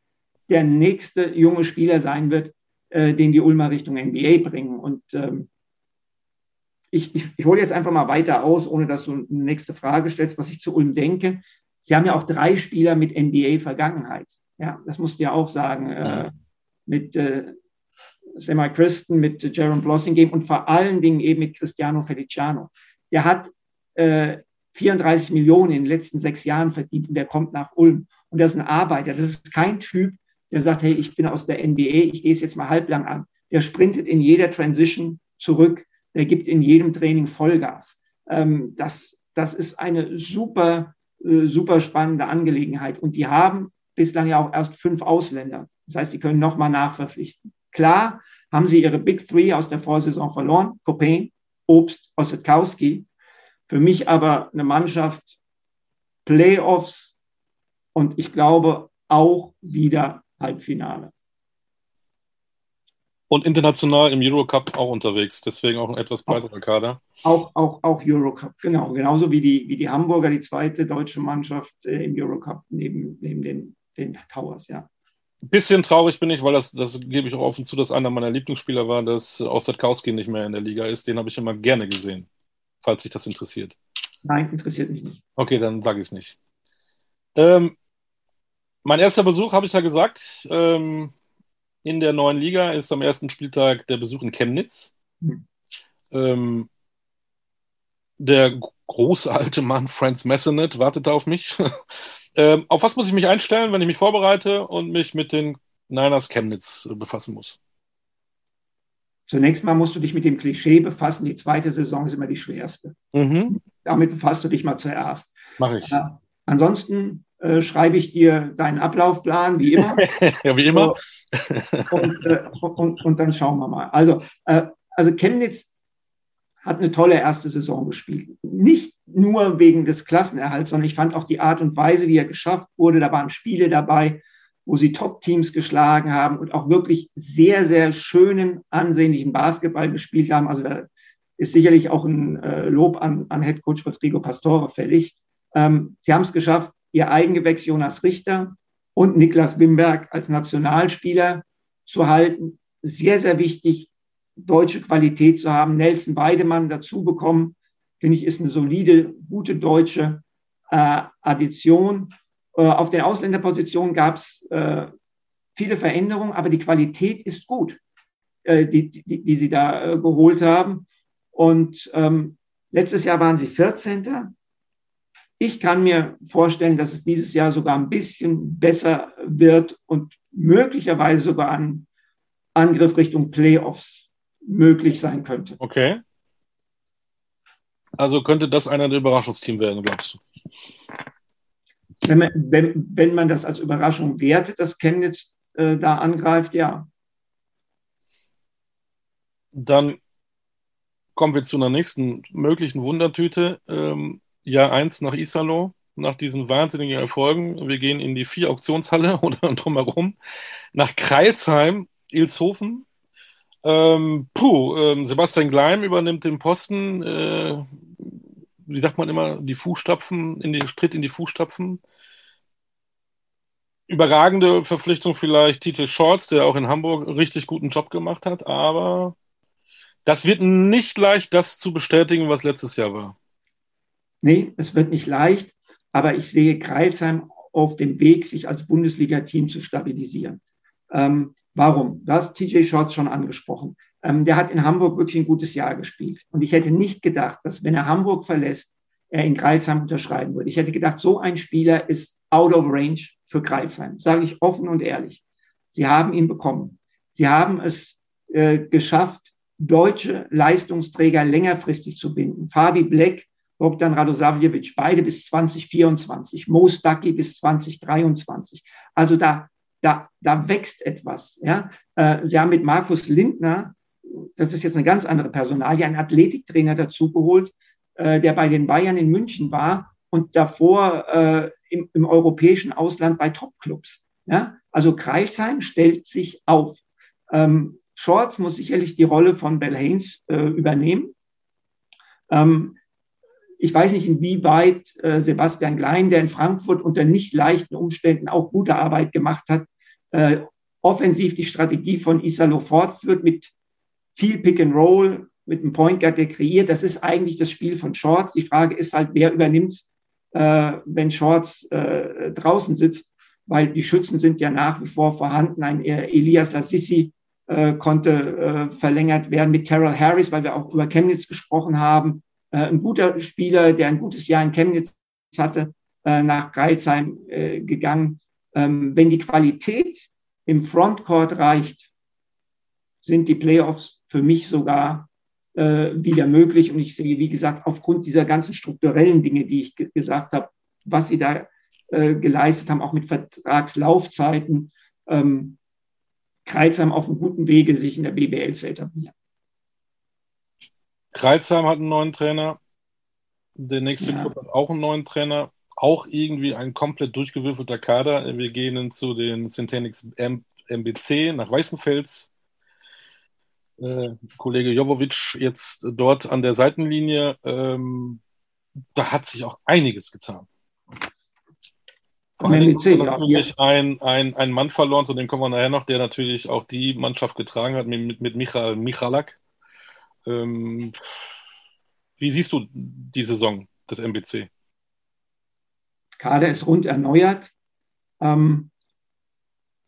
der nächste junge Spieler sein wird, äh, den die Ulmer Richtung NBA bringen. Und ähm, ich, ich, ich hole jetzt einfach mal weiter aus, ohne dass du eine nächste Frage stellst, was ich zu Ulm denke. Sie haben ja auch drei Spieler mit NBA-Vergangenheit. Ja, das musst du ja auch sagen. Äh, mit äh, Semi Christen, mit Jaron Blossingame und vor allen Dingen eben mit Cristiano Feliciano. Der hat äh, 34 Millionen in den letzten sechs Jahren verdient und der kommt nach Ulm. Und das ist ein Arbeiter. Das ist kein Typ, der sagt, hey, ich bin aus der NBA, ich gehe es jetzt mal halblang an. Der sprintet in jeder Transition zurück der gibt in jedem Training Vollgas. Ähm, das, das ist eine super, äh, super spannende Angelegenheit. Und die haben bislang ja auch erst fünf Ausländer. Das heißt, die können nochmal nachverpflichten. Klar haben sie ihre Big Three aus der Vorsaison verloren. Copain, Obst, Ossetkowski. Für mich aber eine Mannschaft Playoffs und ich glaube auch wieder Halbfinale. Und international im Eurocup auch unterwegs, deswegen auch ein etwas breiterer Kader. Auch, auch, auch Eurocup, genau. Genauso wie die, wie die Hamburger, die zweite deutsche Mannschaft äh, im Eurocup neben, neben den, den Towers, ja. Ein bisschen traurig bin ich, weil das, das gebe ich auch offen zu, dass einer meiner Lieblingsspieler war, dass Ossetkowski nicht mehr in der Liga ist. Den habe ich immer gerne gesehen, falls sich das interessiert. Nein, interessiert mich nicht. Okay, dann sage ich es nicht. Ähm, mein erster Besuch, habe ich ja gesagt, ähm, in der neuen Liga ist am ersten Spieltag der Besuch in Chemnitz. Mhm. Ähm, der große alte Mann Franz Messenet wartet auf mich. [LAUGHS] ähm, auf was muss ich mich einstellen, wenn ich mich vorbereite und mich mit den Niners Chemnitz äh, befassen muss? Zunächst mal musst du dich mit dem Klischee befassen, die zweite Saison ist immer die schwerste. Mhm. Damit befasst du dich mal zuerst. Mache ich. Äh, ansonsten äh, schreibe ich dir deinen Ablaufplan, wie immer. [LAUGHS] ja, wie immer. und, äh, und, und, dann schauen wir mal. Also, äh, also Chemnitz hat eine tolle erste Saison gespielt. Nicht nur wegen des Klassenerhalts, sondern ich fand auch die Art und Weise, wie er geschafft wurde. Da waren Spiele dabei, wo sie Top-Teams geschlagen haben und auch wirklich sehr, sehr schönen, ansehnlichen Basketball gespielt haben. Also da ist sicherlich auch ein äh, Lob an, an Head Coach Rodrigo Pastore fällig. Ähm, sie haben es geschafft, ihr Eigengewächs Jonas Richter und Niklas Wimberg als Nationalspieler zu halten. Sehr, sehr wichtig, deutsche Qualität zu haben. Nelson Weidemann dazu bekommen, finde ich, ist eine solide, gute deutsche äh, Addition. Äh, auf den Ausländerpositionen gab es äh, viele Veränderungen, aber die Qualität ist gut, äh, die, die, die, sie da äh, geholt haben. Und ähm, letztes Jahr waren sie 14. Ich kann mir vorstellen, dass es dieses Jahr sogar ein bisschen besser wird und möglicherweise sogar ein Angriff Richtung Playoffs möglich sein könnte. Okay. Also könnte das einer der Überraschungsteams werden, glaubst du? Wenn man, wenn, wenn man das als Überraschung wertet, dass Chemnitz äh, da angreift, ja. Dann kommen wir zu einer nächsten möglichen Wundertüte. Ähm, Jahr 1 nach Isalo, nach diesen wahnsinnigen Erfolgen. Wir gehen in die vier Auktionshalle [LAUGHS] oder drumherum. Nach Kreilsheim, Ilshofen. Ähm, puh, ähm, Sebastian Gleim übernimmt den Posten. Äh, wie sagt man immer, die Fußstapfen, in den Tritt in die Fußstapfen. Überragende Verpflichtung vielleicht Titel Shorts, der auch in Hamburg richtig guten Job gemacht hat, aber das wird nicht leicht, das zu bestätigen, was letztes Jahr war. Nee, es wird nicht leicht, aber ich sehe Kreilsheim auf dem Weg, sich als Bundesliga-Team zu stabilisieren. Ähm, warum? Das TJ Shorts schon angesprochen. Ähm, der hat in Hamburg wirklich ein gutes Jahr gespielt. Und ich hätte nicht gedacht, dass wenn er Hamburg verlässt, er in Kreilsheim unterschreiben würde. Ich hätte gedacht, so ein Spieler ist out of range für Kreilsheim. Sage ich offen und ehrlich. Sie haben ihn bekommen. Sie haben es äh, geschafft, deutsche Leistungsträger längerfristig zu binden. Fabi Black Bogdan Radosavljevic, beide bis 2024, Mo Stucky bis 2023. Also da, da, da wächst etwas. Ja? Äh, Sie haben mit Markus Lindner, das ist jetzt eine ganz andere Personalie, einen Athletiktrainer dazu geholt, äh, der bei den Bayern in München war und davor äh, im, im europäischen Ausland bei Topclubs. Ja? Also Kreilsheim stellt sich auf. Ähm, Shorts muss sicherlich die Rolle von Bell Haynes übernehmen. Ähm, ich weiß nicht, inwieweit äh, Sebastian Klein, der in Frankfurt unter nicht leichten Umständen auch gute Arbeit gemacht hat, äh, offensiv die Strategie von Isalo fortführt mit viel Pick and Roll, mit einem Point Guard, der kreiert. Das ist eigentlich das Spiel von Shorts. Die Frage ist halt, wer übernimmt äh, wenn Shorts äh, draußen sitzt, weil die Schützen sind ja nach wie vor vorhanden. Ein äh, Elias Lassisi äh, konnte äh, verlängert werden mit Terrell Harris, weil wir auch über Chemnitz gesprochen haben. Äh, ein guter Spieler, der ein gutes Jahr in Chemnitz hatte, äh, nach Greilsheim äh, gegangen. Ähm, wenn die Qualität im Frontcourt reicht, sind die Playoffs für mich sogar wieder möglich. Und ich sehe, wie gesagt, aufgrund dieser ganzen strukturellen Dinge, die ich gesagt habe, was sie da geleistet haben, auch mit Vertragslaufzeiten, ähm, Kreilsheim auf einem guten Wege, sich in der BBL zu etablieren. Kreilsheim hat einen neuen Trainer. Der nächste ja. Club hat auch einen neuen Trainer. Auch irgendwie ein komplett durchgewürfelter Kader. Wir gehen zu den Centenix MBC nach Weißenfels. äh, Kollege Jovovic jetzt dort an der Seitenlinie, ähm, da hat sich auch einiges getan. Am MBC, ja. natürlich ein, ein, ein Mann verloren, zu dem kommen wir nachher noch, der natürlich auch die Mannschaft getragen hat, mit, mit Michael Michalak. Ähm, wie siehst du die Saison des MBC? Kader ist rund erneuert. Ähm,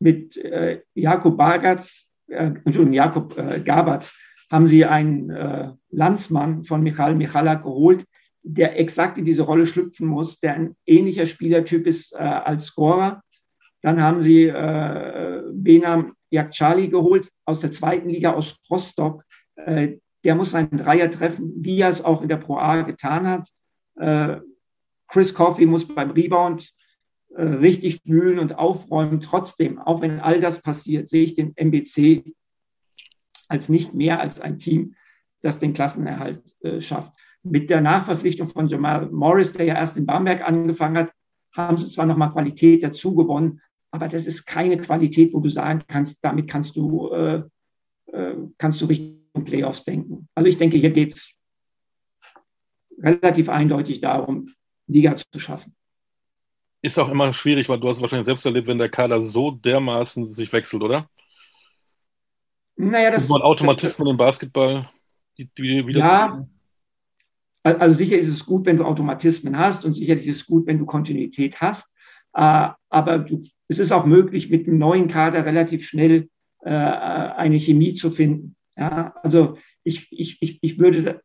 mit äh, Jakob Bargatz, äh, Entschuldigung, Jakob äh, Gabatz haben sie einen äh, Landsmann von Michael Michalak geholt, der exakt in diese Rolle schlüpfen muss, der ein ähnlicher Spielertyp ist äh, als Scorer. Dann haben sie äh, Benam Yakchali geholt aus der zweiten Liga aus Rostock. Der muss einen Dreier treffen, wie er es auch in der Pro A getan hat. Äh, Chris Coffey muss beim Rebound äh, richtig wühlen und aufräumen. Trotzdem, auch wenn all das passiert, sehe ich den MBC als nicht mehr als ein Team, das den Klassenerhalt äh, schafft. Mit der Nachverpflichtung von Jamal Morris, der ja erst in Bamberg angefangen hat, haben sie zwar nochmal Qualität dazu gewonnen, aber das ist keine Qualität, wo du sagen kannst, damit kannst du, äh, äh, kannst du Richtung Playoffs denken. Also ich denke, hier geht es relativ eindeutig darum, Liga zu schaffen. Ist auch immer schwierig, weil du hast wahrscheinlich selbst erlebt, wenn der Kader so dermaßen sich wechselt, oder? Naja, das. ist Automatismen im Basketball, die, die wieder ja, also sicher ist es gut, wenn du Automatismen hast und sicherlich ist es gut, wenn du Kontinuität hast. Äh, aber du, es ist auch möglich, mit einem neuen Kader relativ schnell äh, eine Chemie zu finden. Ja, also ich, ich, ich, ich würde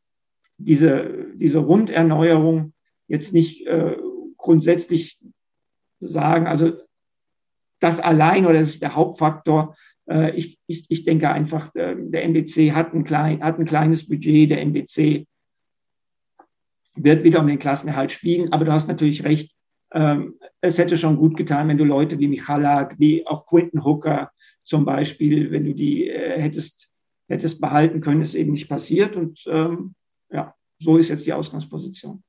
diese, diese Runderneuerung jetzt nicht äh, grundsätzlich sagen, also das allein oder das ist der Hauptfaktor. Äh, ich, ich, ich denke einfach, äh, der MBC hat ein, klein, hat ein kleines Budget, der MBC wird wieder um den Klassenerhalt spielen, aber du hast natürlich recht, ähm, es hätte schon gut getan, wenn du Leute wie Michalak, wie auch Quinton Hooker zum Beispiel, wenn du die äh, hättest, hättest behalten können, ist eben nicht passiert. Und ähm, ja, so ist jetzt die Ausgangsposition.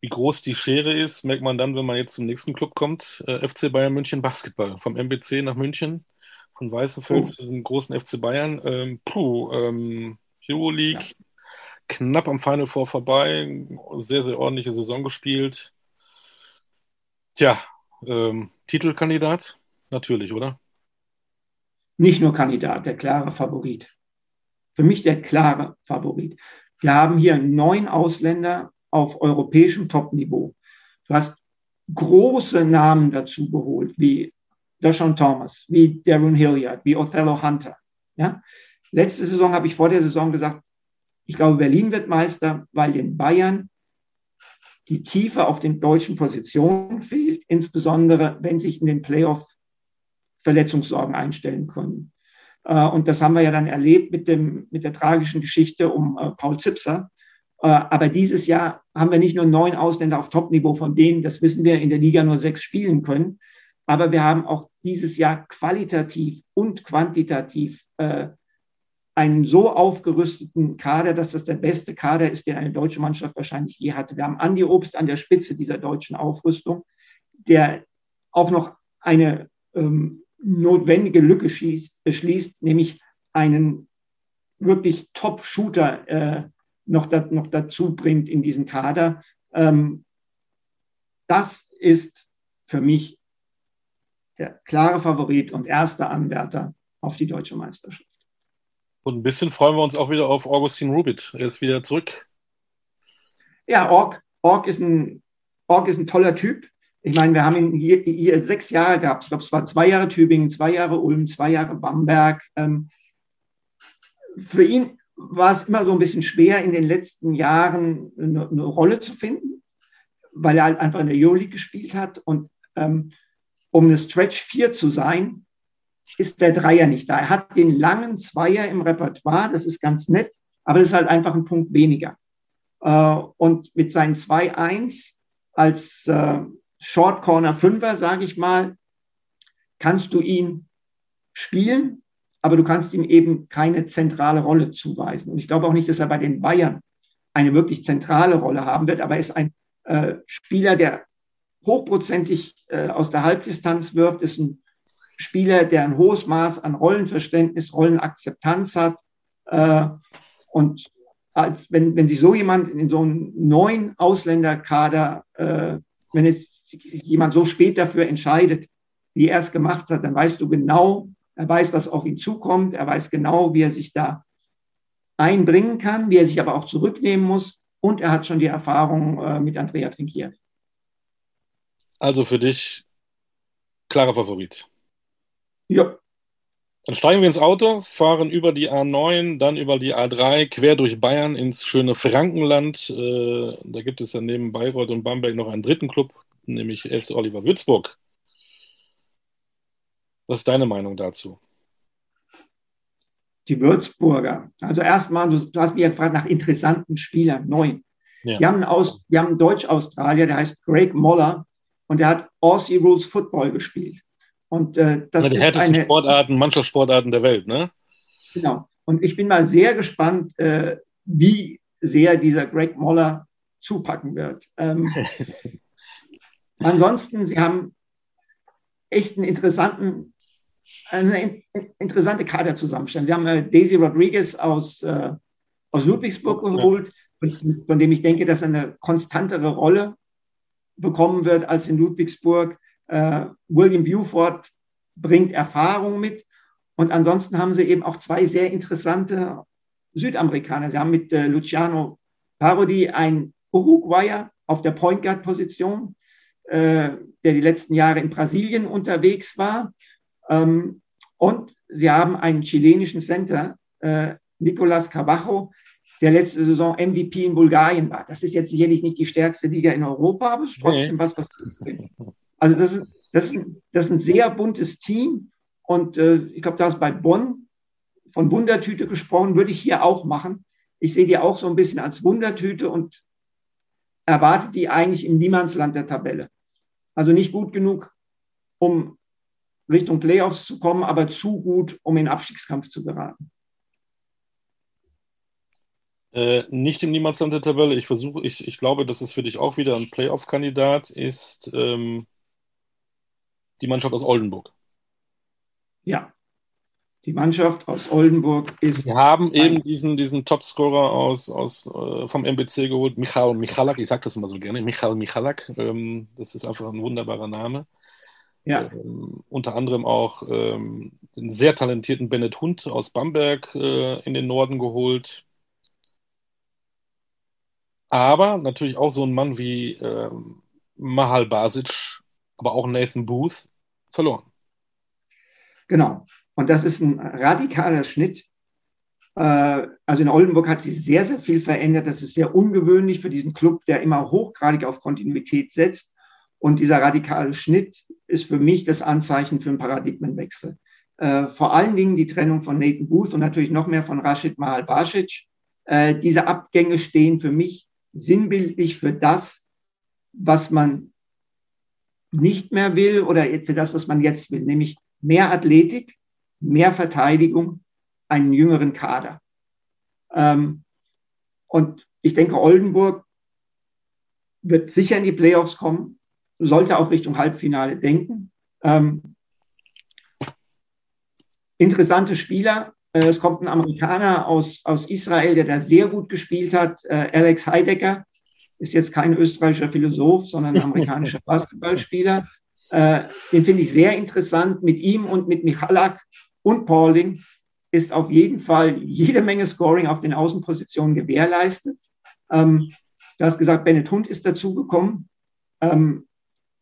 Wie groß die Schere ist, merkt man dann, wenn man jetzt zum nächsten Club kommt. Äh, FC Bayern München Basketball. Vom MBC nach München, von Weißenfels oh. zum großen FC Bayern. Ähm, puh, ähm, Euroleague, ja. knapp am Final Four vorbei. Sehr, sehr ordentliche Saison gespielt. Tja, ähm, Titelkandidat? Natürlich, oder? Nicht nur Kandidat, der klare Favorit. Für mich der klare Favorit. Wir haben hier neun Ausländer auf europäischem Top-Niveau. Du hast große Namen dazu geholt, wie Deshaun Thomas, wie Darren Hilliard, wie Othello Hunter. Ja? Letzte Saison habe ich vor der Saison gesagt, ich glaube, Berlin wird Meister, weil den Bayern die Tiefe auf den deutschen Positionen fehlt, insbesondere wenn sich in den Playoff Verletzungssorgen einstellen können. Äh, und das haben wir ja dann erlebt mit, dem, mit der tragischen Geschichte um äh, Paul Zipser, äh, aber dieses Jahr haben wir nicht nur neun Ausländer auf Topniveau, von denen, das wissen wir, in der Liga nur sechs spielen können. Aber wir haben auch dieses Jahr qualitativ und quantitativ äh, einen so aufgerüsteten Kader, dass das der beste Kader ist, den eine deutsche Mannschaft wahrscheinlich je hatte. Wir haben Andi Obst an der Spitze dieser deutschen Aufrüstung, der auch noch eine ähm, notwendige Lücke schießt, beschließt, nämlich einen wirklich Top-Shooter äh, noch, da, noch dazu bringt in diesen Kader. Ähm, das ist für mich der klare Favorit und erster Anwärter auf die deutsche Meisterschaft. Und ein bisschen freuen wir uns auch wieder auf Augustin Rubit. Er ist wieder zurück. Ja, Org, Org, ist, ein, Org ist ein toller Typ. Ich meine, wir haben ihn hier, hier sechs Jahre gehabt. Ich glaube, es war zwei Jahre Tübingen, zwei Jahre Ulm, zwei Jahre Bamberg. Ähm, für ihn war es immer so ein bisschen schwer, in den letzten Jahren eine, eine Rolle zu finden, weil er halt einfach in der Euroleague gespielt hat. Und ähm, um eine Stretch 4 zu sein, ist der Dreier nicht da. Er hat den langen Zweier im Repertoire, das ist ganz nett, aber das ist halt einfach ein Punkt weniger. Äh, und mit seinen 2-1 als äh, Short Corner Fünfer, sage ich mal, kannst du ihn spielen, aber du kannst ihm eben keine zentrale Rolle zuweisen. Und ich glaube auch nicht, dass er bei den Bayern eine wirklich zentrale Rolle haben wird, aber er ist ein äh, Spieler, der hochprozentig äh, aus der Halbdistanz wirft, ist ein Spieler, der ein hohes Maß an Rollenverständnis, Rollenakzeptanz hat, Äh, und als wenn, wenn Sie so jemand in so einen neuen Ausländerkader, äh, wenn es jemand so spät dafür entscheidet, wie er es gemacht hat, dann weißt du genau, er weiß, was auf ihn zukommt, er weiß genau, wie er sich da einbringen kann, wie er sich aber auch zurücknehmen muss und er hat schon die Erfahrung äh, mit Andrea Trinkiert. Also für dich klarer Favorit. Ja. Dann steigen wir ins Auto, fahren über die A9, dann über die A3, quer durch Bayern ins schöne Frankenland. Äh, da gibt es ja neben Bayreuth und Bamberg noch einen dritten Club, nämlich FC Oliver Würzburg. Was ist deine Meinung dazu? Die Würzburger. Also erstmal, du, du hast mich ja gefragt nach interessanten Spielern, neun. Ja. Die haben, Aus, die haben einen Deutsch-Australier, der heißt Greg Moller und der hat Aussie Rules Football gespielt. Und äh, das ja, die ist eine Sportarten, Mannschaftssportarten der Welt, ne? Genau. Und ich bin mal sehr gespannt, äh, wie sehr dieser Greg Moller zupacken wird. Ähm, [LAUGHS] ansonsten, sie haben echt einen interessanten, eine interessante Kaderzusammenstellung. Sie haben äh, Daisy Rodriguez aus, äh, aus Ludwigsburg geholt, ja. von, von, dem ich denke, dass er eine konstantere Rolle bekommen wird als in Ludwigsburg. Äh, William Buford bringt Erfahrung mit. Und ansonsten haben sie eben auch zwei sehr interessante Südamerikaner. Sie haben mit äh, Luciano Parodi einen Uruguayer auf der Point Guard Position, äh, der die letzten Jahre in Brasilien unterwegs war. Ähm, und sie haben einen chilenischen Center, äh, Nicolas Cavajo, der letzte Saison MVP in Bulgarien war. Das ist jetzt sicherlich nicht die stärkste Liga in Europa, aber es ist trotzdem nee. was, was. Also das ist, das, ist ein, das ist ein sehr buntes Team. Und äh, ich glaube, da ist bei Bonn von Wundertüte gesprochen, würde ich hier auch machen. Ich sehe die auch so ein bisschen als Wundertüte und erwarte die eigentlich im Niemandsland der Tabelle. Also nicht gut genug, um Richtung Playoffs zu kommen, aber zu gut, um in den Abstiegskampf zu geraten. Äh, nicht im Niemandsland der Tabelle. Ich versuche, ich, ich glaube, dass es für dich auch wieder ein Playoff-Kandidat ist. Ähm, die Mannschaft aus Oldenburg. Ja, die Mannschaft aus Oldenburg ist. Wir haben eben diesen, diesen Topscorer aus, aus, äh, vom MBC geholt, Michal Michalak. Ich sage das immer so gerne, Michal Michalak. Ähm, das ist einfach ein wunderbarer Name. Ja. Ähm, unter anderem auch ähm, den sehr talentierten Bennett Hund aus Bamberg äh, in den Norden geholt. Aber natürlich auch so ein Mann wie ähm, Mahal Basic aber auch Nathan Booth verloren. Genau. Und das ist ein radikaler Schnitt. Äh, also in Oldenburg hat sich sehr, sehr viel verändert. Das ist sehr ungewöhnlich für diesen Club, der immer hochgradig auf Kontinuität setzt. Und dieser radikale Schnitt ist für mich das Anzeichen für einen Paradigmenwechsel. Äh, vor allen Dingen die Trennung von Nathan Booth und natürlich noch mehr von Rashid Mahal Basic. Äh, diese Abgänge stehen für mich sinnbildlich für das, was man nicht mehr will oder für das, was man jetzt will, nämlich mehr Athletik, mehr Verteidigung, einen jüngeren Kader. Ähm, und ich denke, Oldenburg wird sicher in die Playoffs kommen, sollte auch Richtung Halbfinale denken. Ähm, interessante Spieler. Äh, es kommt ein Amerikaner aus, aus Israel, der da sehr gut gespielt hat, äh, Alex Heidecker ist jetzt kein österreichischer Philosoph, sondern ein amerikanischer [LAUGHS] Basketballspieler. Äh, den finde ich sehr interessant. Mit ihm und mit Michalak und Pauling ist auf jeden Fall jede Menge Scoring auf den Außenpositionen gewährleistet. Ähm, du hast gesagt, Bennett Hund ist dazugekommen. Ähm,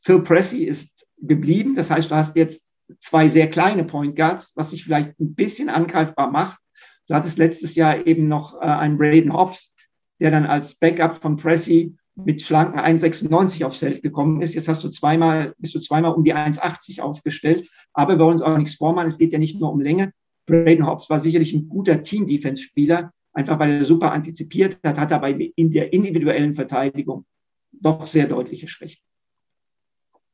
Phil Pressey ist geblieben. Das heißt, du hast jetzt zwei sehr kleine Point Guards, was sich vielleicht ein bisschen angreifbar macht. Du hattest letztes Jahr eben noch äh, einen Braden Hobbs, der dann als Backup von Pressy mit schlanken 1,96 aufs Feld gekommen ist. Jetzt hast du zweimal, bist du zweimal um die 1,80 aufgestellt. Aber wir wollen uns auch nichts vormachen. Es geht ja nicht nur um Länge. Braden Hobbs war sicherlich ein guter Team-Defense-Spieler, einfach weil er super antizipiert hat, hat aber in der individuellen Verteidigung doch sehr deutliche Schwächen.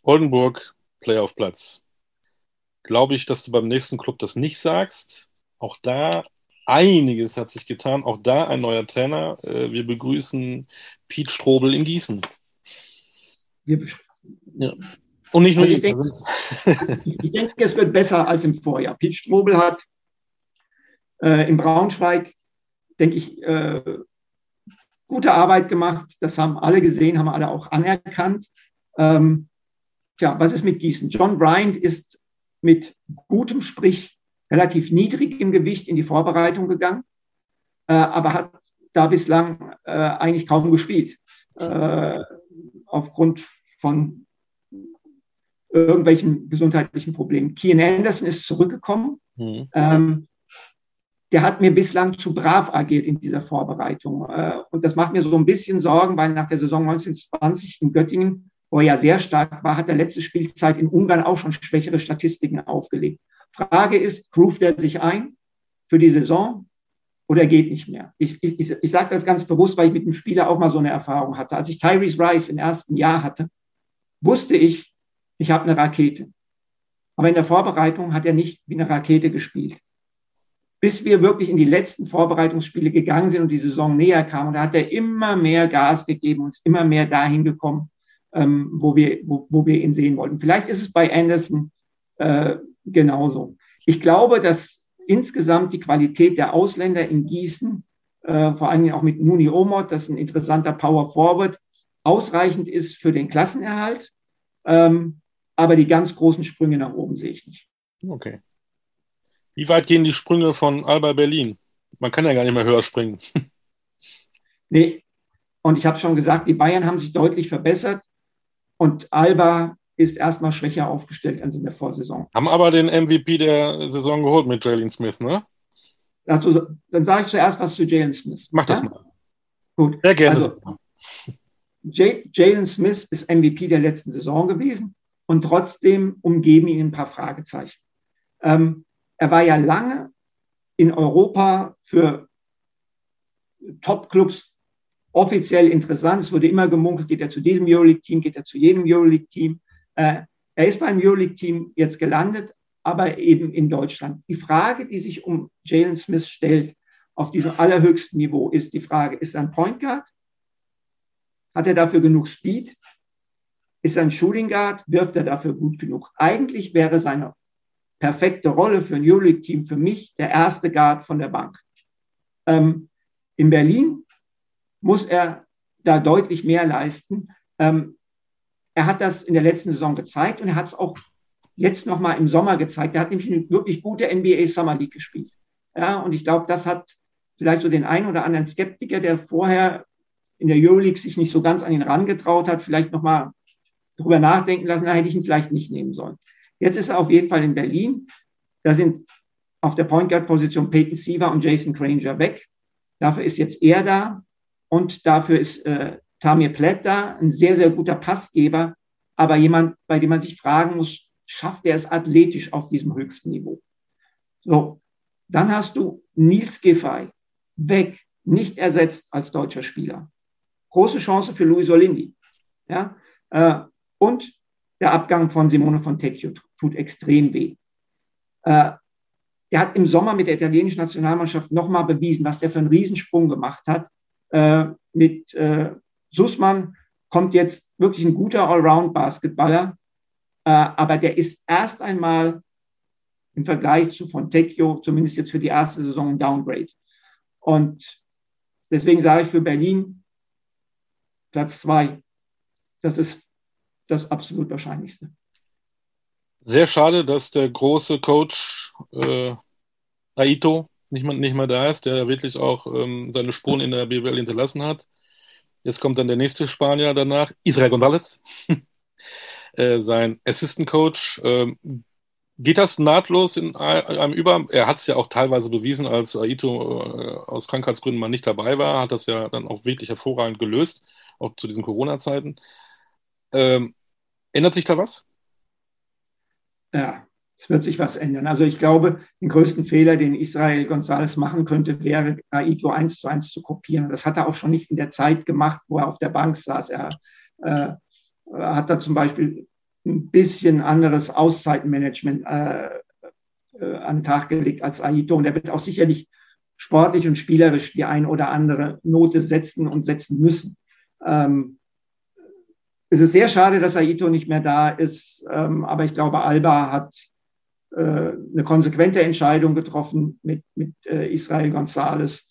Oldenburg, Playoff-Platz. Glaube ich, dass du beim nächsten Club das nicht sagst. Auch da einiges hat sich getan. Auch da ein neuer Trainer. Äh, wir begrüßen Piet Strobel in Gießen. Ja. Und nicht nur also ich, denke, [LAUGHS] ich denke, es wird besser als im Vorjahr. Piet Strobel hat äh, in Braunschweig denke ich, äh, gute Arbeit gemacht. Das haben alle gesehen, haben alle auch anerkannt. Ähm, tja, was ist mit Gießen? John Bryant ist mit gutem, sprich relativ niedrigem Gewicht in die Vorbereitung gegangen, äh, aber hat da bislang äh, eigentlich kaum gespielt. Äh, aufgrund von irgendwelchen gesundheitlichen Problemen. Kian Anderson ist zurückgekommen. Mhm. Ähm, der hat mir bislang zu brav agiert in dieser Vorbereitung. Äh, und das macht mir so ein bisschen Sorgen, weil nach der Saison 1920 in Göttingen, wo er ja sehr stark war, hat er letzte Spielzeit in Ungarn auch schon schwächere Statistiken aufgelegt. Frage ist, proved er sich ein für die Saison oder geht nicht mehr? Ich, ich, ich sage das ganz bewusst, weil ich mit dem Spieler auch mal so eine Erfahrung hatte. Als ich Tyrese Rice im ersten Jahr hatte, wusste ich, ich habe eine Rakete. Aber in der Vorbereitung hat er nicht wie eine Rakete gespielt bis wir wirklich in die letzten Vorbereitungsspiele gegangen sind und die Saison näher kam. Und da hat er immer mehr Gas gegeben und ist immer mehr dahin gekommen, ähm, wo, wir, wo, wo wir ihn sehen wollten. Vielleicht ist es bei Anderson äh, genauso. Ich glaube, dass insgesamt die Qualität der Ausländer in Gießen, äh, vor allem auch mit Nuni Omot, das ist ein interessanter Power Forward, ausreichend ist für den Klassenerhalt. Ähm, aber die ganz großen Sprünge nach oben sehe ich nicht. Okay. Wie weit gehen die Sprünge von Alba Berlin? Man kann ja gar nicht mehr höher springen. [LAUGHS] Nee, und ich habe schon gesagt, die Bayern haben sich deutlich verbessert und Alba ist erstmal schwächer aufgestellt als in der Vorsaison. Haben aber den MVP der Saison geholt mit Jalen Smith, ne? Dazu, dann sage ich zuerst was zu Jalen Smith. Mach das ja? mal. Gut. Sehr gerne. Also, Jalen Smith ist MVP der letzten Saison gewesen und trotzdem umgeben ihn ein paar Fragezeichen. Ähm, er war ja lange in Europa für Top-Clubs offiziell interessant. Es wurde immer gemunkelt, geht er zu diesem Euroleague-Team, geht er zu jedem Euroleague-Team. Äh, er ist beim Euroleague-Team jetzt gelandet, aber eben in Deutschland. Die Frage, die sich um Jalen Smith stellt, auf diesem allerhöchsten Niveau, ist die Frage, ist er ein Point Guard? Hat er dafür genug Speed? Ist er ein Shooting Guard? Wirft er dafür gut genug? Eigentlich wäre seine perfekte Rolle für ein Euroleague-Team für mich der erste Guard von der Bank. Ähm, in Berlin muss er da deutlich mehr leisten. Ähm, er hat das in der letzten Saison gezeigt und er hat es auch jetzt nochmal im Sommer gezeigt. Er hat nämlich eine wirklich gute NBA Summer League gespielt. Ja, und ich glaube, das hat vielleicht so den einen oder anderen Skeptiker, der vorher in der Euroleague sich nicht so ganz an ihn rangetraut hat, vielleicht nochmal darüber nachdenken lassen, da hätte ich ihn vielleicht nicht nehmen sollen. Jetzt ist er auf jeden Fall in Berlin. Da sind auf der Point Guard Position Peyton Siever und Jason Granger weg. Dafür ist jetzt er da und dafür ist äh, Tamir Platt da, ein sehr, sehr guter Passgeber, aber jemand, bei dem man sich fragen muss, schafft er es athletisch auf diesem höchsten Niveau? So, dann hast du Nils Giffey weg, nicht ersetzt als deutscher Spieler. Große Chance für Luis Olindi. Ja, äh, und der Abgang von Simone von Tecchio tut extrem weh. Äh, er hat im Sommer mit der italienischen Nationalmannschaft nochmal bewiesen, was der für einen Riesensprung gemacht hat. Äh, mit Sussmann kommt jetzt wirklich ein guter Allround-Basketballer, äh, aber der ist erst einmal im Vergleich zu Fontecchio, zumindest jetzt für die erste Saison, ein Downgrade. Und deswegen sage ich für Berlin Platz zwei. Das ist das absolut Wahrscheinlichste. Sehr schade, dass der große Coach äh, Aito nicht mehr, nicht mehr da ist, der wirklich auch ähm, seine Spuren in der BWL hinterlassen hat. Jetzt kommt dann der nächste Spanier danach, Israel González, [LAUGHS] äh, sein Assistant Coach. Ähm, geht das nahtlos in einem Über? Er hat es ja auch teilweise bewiesen, als Aito äh, aus Krankheitsgründen mal nicht dabei war, hat das ja dann auch wirklich hervorragend gelöst, auch zu diesen Corona-Zeiten. Ähm, Ändert sich da was? Ja, es wird sich was ändern. Also ich glaube, den größten Fehler, den Israel González machen könnte, wäre Aito eins zu eins zu kopieren. Das hat er auch schon nicht in der Zeit gemacht, wo er auf der Bank saß. Er äh, hat da zum Beispiel ein bisschen anderes Auszeitenmanagement äh, äh, an den Tag gelegt als Aito. Und er wird auch sicherlich sportlich und spielerisch die ein oder andere Note setzen und setzen müssen. Ähm, es ist sehr schade, dass Aito nicht mehr da ist, ähm, aber ich glaube, Alba hat eine konsequente Entscheidung getroffen mit, mit äh, Israel González.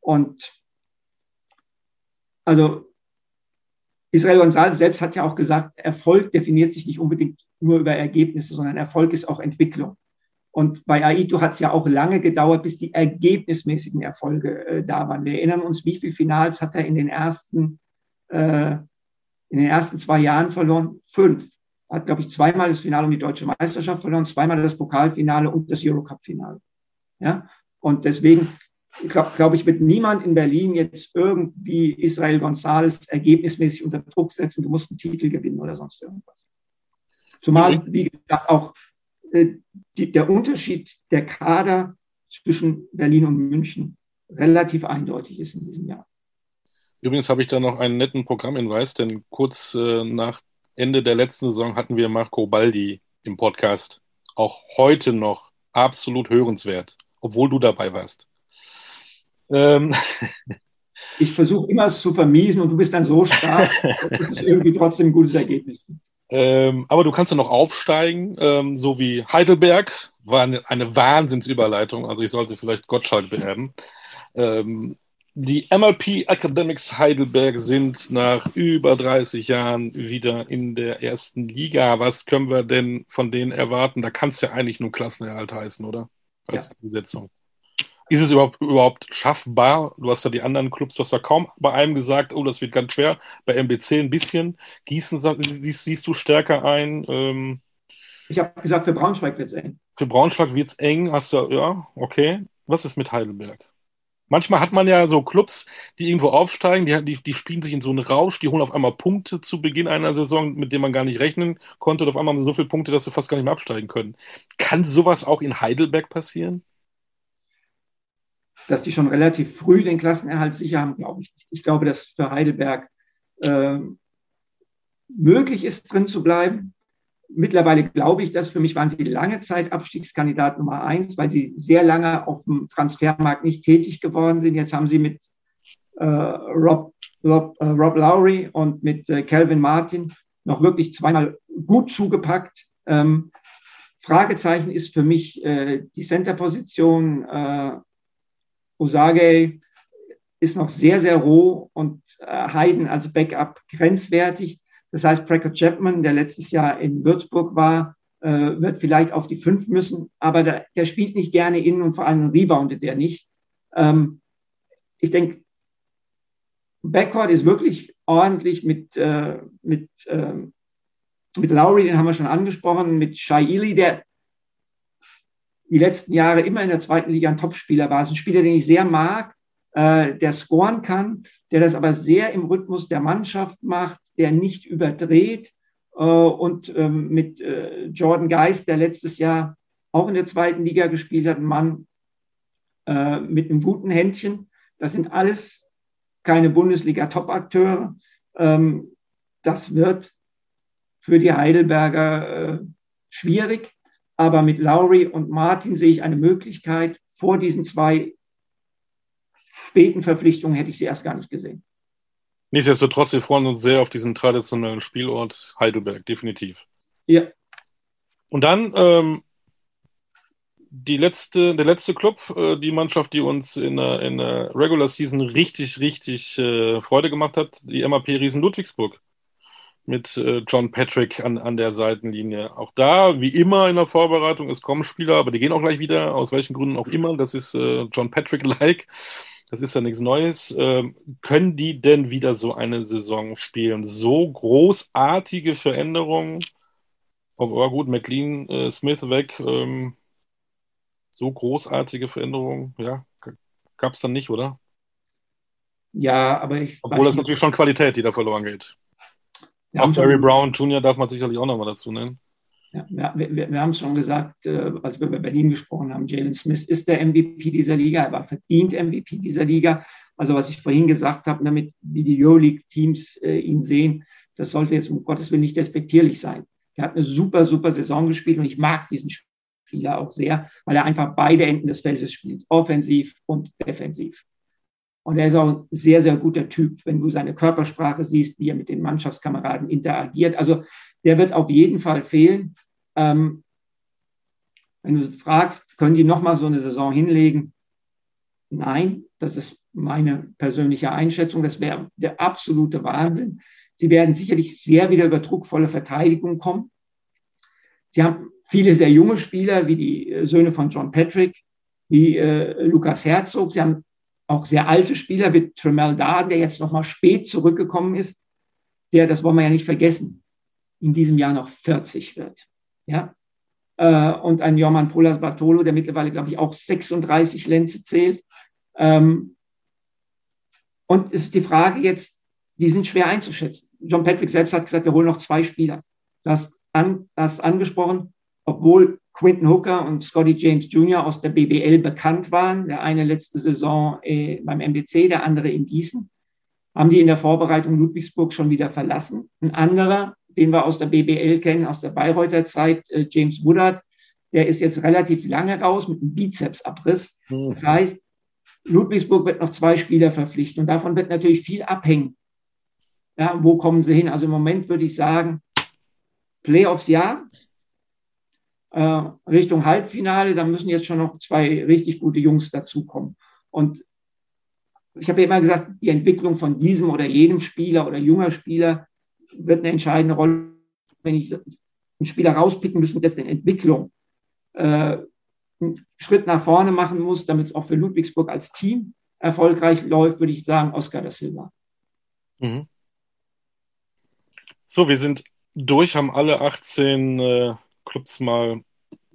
Und also Israel González selbst hat ja auch gesagt, Erfolg definiert sich nicht unbedingt nur über Ergebnisse, sondern Erfolg ist auch Entwicklung. Und bei Aito hat es ja auch lange gedauert, bis die ergebnismäßigen Erfolge äh, da waren. Wir erinnern uns, wie viele Finals hat er in den ersten, äh, in den ersten zwei Jahren verloren? Fünf. Hat, glaube ich, zweimal das Finale um die deutsche Meisterschaft verloren, zweimal das Pokalfinale und das Eurocup-Finale. Ja? Und deswegen glaube glaub ich, wird niemand in Berlin jetzt irgendwie Israel González ergebnismäßig unter Druck setzen, du musst einen Titel gewinnen oder sonst irgendwas. Zumal, wie gesagt, auch äh, die, der Unterschied der Kader zwischen Berlin und München relativ eindeutig ist in diesem Jahr. Übrigens habe ich da noch einen netten Programmhinweis, denn kurz äh, nach Ende der letzten Saison hatten wir Marco Baldi im Podcast. Auch heute noch absolut hörenswert, obwohl du dabei warst. Ähm. [LAUGHS] Ich versuche immer es zu vermiesen und du bist dann so stark, dass es irgendwie trotzdem ein gutes Ergebnis gibt. Ähm, aber du kannst ja noch aufsteigen, ähm, so wie Heidelberg, war eine, eine Wahnsinnsüberleitung, also ich sollte vielleicht Gottschalk beerben. Ähm, die MLP Academics Heidelberg sind nach über 30 Jahren wieder in der ersten Liga. Was können wir denn von denen erwarten? Da kann es ja eigentlich nur Klassenerhalt heißen, oder? Als ja. Besetzung. Ist es überhaupt, überhaupt schaffbar? Du hast ja die anderen Clubs, du hast ja kaum bei einem gesagt, oh, das wird ganz schwer. Bei MBC ein bisschen. Gießen siehst, du stärker ein. Ähm, ich habe gesagt, für Braunschweig wird es eng. Für Braunschweig wird es eng. Hast du, ja, okay. Was ist mit Heidelberg? Manchmal hat man ja so Clubs, die irgendwo aufsteigen, die, die, die spielen sich in so einen Rausch, die holen auf einmal Punkte zu Beginn einer Saison, mit denen man gar nicht rechnen konnte. Und auf einmal haben sie so viele Punkte, dass sie fast gar nicht mehr absteigen können. Kann sowas auch in Heidelberg passieren? dass die schon relativ früh den Klassenerhalt sicher haben, glaube ich nicht. Ich glaube, dass für Heidelberg äh, möglich ist, drin zu bleiben. Mittlerweile glaube ich dass Für mich waren sie lange Zeit Abstiegskandidat Nummer eins, weil sie sehr lange auf dem Transfermarkt nicht tätig geworden sind. Jetzt haben sie mit äh, Rob, Rob, äh, Rob Lowry und mit äh, Calvin Martin noch wirklich zweimal gut zugepackt. Ähm, Fragezeichen ist für mich äh, die Center-Position. Äh, Osage ist noch sehr, sehr roh und äh, Hayden als Backup grenzwertig. Das heißt, Pracker Chapman, der letztes Jahr in Würzburg war, äh, wird vielleicht auf die fünf müssen, aber der, der spielt nicht gerne innen und vor allem reboundet der nicht. Ähm, ich denke, Backcourt ist wirklich ordentlich mit, äh, mit, äh, mit Lowry, den haben wir schon angesprochen, mit Shaili, der die letzten Jahre immer in der zweiten Liga ein Topspieler war. Es ist ein Spieler, den ich sehr mag, äh, der scoren kann, der das aber sehr im Rhythmus der Mannschaft macht, der nicht überdreht. Äh, und ähm, mit äh, Jordan Geist, der letztes Jahr auch in der zweiten Liga gespielt hat, ein Mann äh, mit einem guten Händchen. Das sind alles keine Bundesliga-Top-Akteure. Ähm, das wird für die Heidelberger äh, schwierig. Aber mit Lowry und Martin sehe ich eine Möglichkeit. Vor diesen zwei späten Verpflichtungen hätte ich sie erst gar nicht gesehen. Nichtsdestotrotz, wir freuen uns sehr auf diesen traditionellen Spielort Heidelberg, definitiv. Ja. Und dann ähm, die letzte, der letzte Club, äh, die Mannschaft, die uns in der, in der Regular Season richtig, richtig äh, Freude gemacht hat, die MAP Riesen Ludwigsburg mit äh, John Patrick an, an der Seitenlinie. Auch da, wie immer in der Vorbereitung, es kommen Spieler, aber die gehen auch gleich wieder, aus welchen Gründen auch immer. Das ist äh, John Patrick-like. Das ist ja nichts Neues. Ähm, können die denn wieder so eine Saison spielen? So großartige Veränderungen. Aber gut, McLean, äh, Smith weg. Ähm, so großartige Veränderungen, ja, gab es dann nicht, oder? Ja, aber ich. Obwohl das natürlich schon Qualität, die da verloren geht. Auch Barry Brown Jr. darf man sicherlich auch nochmal dazu nennen. Ja, wir, wir, wir haben es schon gesagt, äh, als wir über Berlin gesprochen haben, Jalen Smith ist der MVP dieser Liga, er war verdient MVP dieser Liga. Also was ich vorhin gesagt habe, damit wie die Euroleague-Teams äh, ihn sehen, das sollte jetzt um Gottes Willen nicht despektierlich sein. Er hat eine super, super Saison gespielt und ich mag diesen Spieler auch sehr, weil er einfach beide Enden des Feldes spielt, offensiv und defensiv. Und er ist auch ein sehr, sehr guter Typ, wenn du seine Körpersprache siehst, wie er mit den Mannschaftskameraden interagiert. Also der wird auf jeden Fall fehlen. Ähm, wenn du fragst, können die nochmal so eine Saison hinlegen? Nein, das ist meine persönliche Einschätzung. Das wäre der absolute Wahnsinn. Sie werden sicherlich sehr wieder über druckvolle Verteidigung kommen. Sie haben viele sehr junge Spieler, wie die Söhne von John Patrick, wie äh, Lukas Herzog. Sie haben auch sehr alte Spieler wie Tremel Darden, der jetzt nochmal spät zurückgekommen ist, der, das wollen wir ja nicht vergessen, in diesem Jahr noch 40 wird. Ja? Äh, und ein Jorman Polas Bartolo, der mittlerweile, glaube ich, auch 36 Lenze zählt. Ähm, und es ist die Frage jetzt, die sind schwer einzuschätzen. John Patrick selbst hat gesagt, wir holen noch zwei Spieler. Das, an, das angesprochen, obwohl Quinton Hooker und Scotty James Jr. aus der BBL bekannt waren, der eine letzte Saison äh, beim MBC, der andere in Gießen, haben die in der Vorbereitung Ludwigsburg schon wieder verlassen. Ein anderer, den wir aus der BBL kennen, aus der Bayreuther Zeit, äh, James Woodard, der ist jetzt relativ lange raus mit einem Bizepsabriss. Mhm. Das heißt, Ludwigsburg wird noch zwei Spieler verpflichten und davon wird natürlich viel abhängen. Ja, wo kommen sie hin? Also im Moment würde ich sagen, Playoffs ja, äh, Richtung Halbfinale, da müssen jetzt schon noch zwei richtig gute Jungs dazukommen. Und ich habe ja immer gesagt, die Entwicklung von diesem oder jedem Spieler oder junger Spieler wird eine entscheidende Rolle. Wenn ich einen Spieler rauspicken müssen, dessen Entwicklung äh, einen Schritt nach vorne machen muss, damit es auch für Ludwigsburg als Team erfolgreich läuft, würde ich sagen, Oscar da Silva. Mhm. So, wir sind durch, haben alle 18 äh, Clubs mal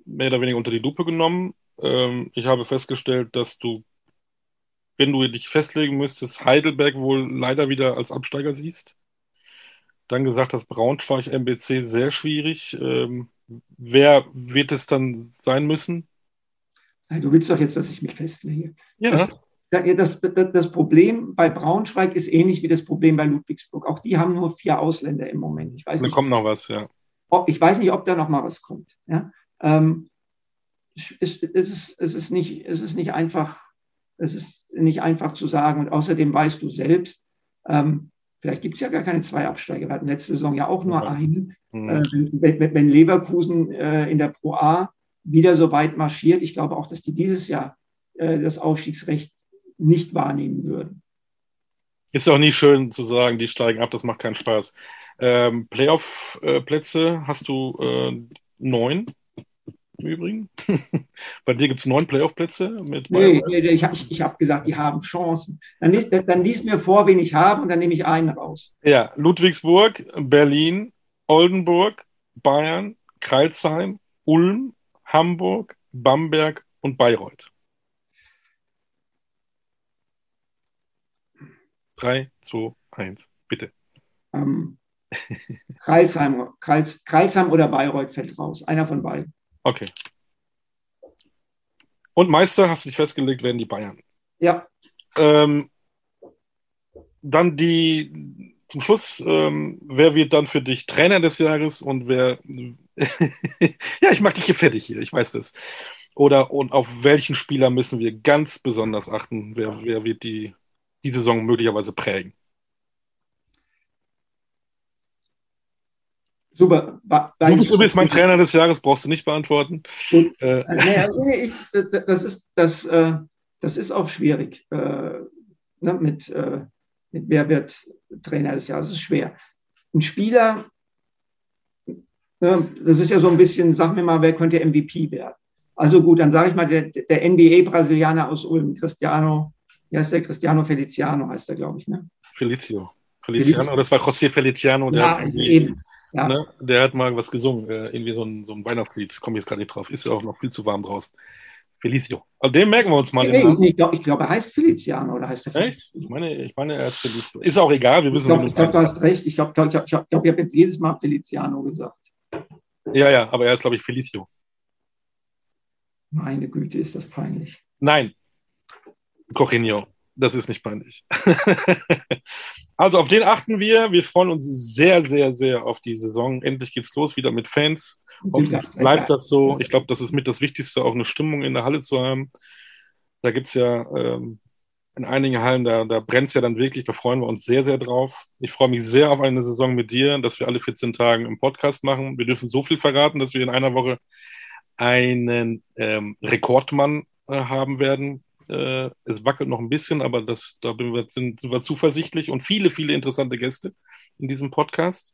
mehr oder weniger unter die Lupe genommen. Ähm, ich habe festgestellt, dass du, wenn du dich festlegen müsstest, Heidelberg wohl leider wieder als Absteiger siehst. Dann gesagt hast, Braunschweig, MBC sehr schwierig. Ähm, wer wird es dann sein müssen? Du willst doch jetzt, dass ich mich festlege. Ja. Das, das, das, Problem bei Braunschweig ist ähnlich wie das Problem bei Ludwigsburg. Auch die haben nur vier Ausländer im Moment. Ich weiß da nicht, kommt noch was, ja. Ob, ich weiß nicht, ob da noch mal was kommt. Ja? Ähm, es, es, ist, es, ist nicht, es ist nicht einfach, es ist nicht einfach zu sagen. Und außerdem weißt du selbst, ähm, vielleicht gibt es ja gar keine zwei Absteiger. Wir hatten letzte Saison ja auch nur ja. einen. Mhm. Äh, wenn, wenn, Leverkusen äh, in der Pro A wieder so weit marschiert, ich glaube auch, dass die dieses Jahr äh, das Aufstiegsrecht nicht wahrnehmen würden. Ist auch nicht schön zu sagen, die steigen ab, das macht keinen Spaß. Ähm, Playoff-Plätze hast du äh, neun im Übrigen. [LAUGHS] Bei dir gibt es neun Playoff-Plätze mit. Nee, nee, ich habe ich hab gesagt, die haben Chancen. Dann liest, dann liest mir vor, wen ich habe und dann nehme ich einen raus. Ja, Ludwigsburg, Berlin, Oldenburg, Bayern, Kreilsheim, Ulm, Hamburg, Bamberg und Bayreuth. 3, 2, 1, bitte. Ähm, Kreilsheim, Kreils, Kreilsheim oder Bayreuth fällt raus. Einer von beiden. Okay. Und Meister, hast du dich festgelegt, werden die Bayern. Ja. Ähm, dann die, zum Schluss, ähm, wer wird dann für dich Trainer des Jahres und wer, [LAUGHS] ja, ich mag dich hier fertig hier, ich weiß das. Oder und auf welchen Spieler müssen wir ganz besonders achten? Wer, wer wird die die Saison möglicherweise prägen? Super. Du bist übrigens mein Trainer des Jahres, brauchst du nicht beantworten. Äh, naja, ich, das, ist, das, äh, das ist auch schwierig. Äh, ne, mit, äh, mit wer wird Trainer des Jahres? Das ist schwer. Ein Spieler, ne, das ist ja so ein bisschen, sag mir mal, wer könnte MVP werden? Also gut, dann sage ich mal, der, der NBA-Brasilianer aus Ulm, Cristiano wie heißt der? Cristiano Feliciano heißt er, glaube ich, ne? Felicio. Feliciano, Feliciano, das war José Feliciano, der, ja, hat, ja. ne, der hat mal was gesungen, äh, irgendwie so ein, so ein Weihnachtslied, komme jetzt gerade nicht drauf, ist ja auch noch viel zu warm draußen. Felicio. Also den merken wir uns mal. Nee, nee, ich glaube, glaub, er heißt Feliciano oder heißt er Echt? Ich meine, ich meine, er ist Felicio. Ist auch egal, wir wissen Ich glaube, glaub, du hast recht. Ich glaube, ich, glaub, ich, glaub, ich habe jetzt jedes Mal Feliciano gesagt. Ja, ja, aber er ist, glaube ich, Felicio. Meine Güte, ist das peinlich. Nein, Corinho. Das ist nicht peinlich. [LAUGHS] also auf den achten wir. Wir freuen uns sehr, sehr, sehr auf die Saison. Endlich geht's los wieder mit Fans. Hoffentlich bleibt das so. Ich glaube, das ist mit das Wichtigste, auch eine Stimmung in der Halle zu haben. Da gibt es ja ähm, in einigen Hallen, da, da brennt es ja dann wirklich. Da freuen wir uns sehr, sehr drauf. Ich freue mich sehr auf eine Saison mit dir, dass wir alle 14 Tage im Podcast machen. Wir dürfen so viel verraten, dass wir in einer Woche einen ähm, Rekordmann äh, haben werden Äh, es wackelt noch ein bisschen, aber das, da wir, sind, sind wir zuversichtlich und viele, viele interessante Gäste in diesem Podcast.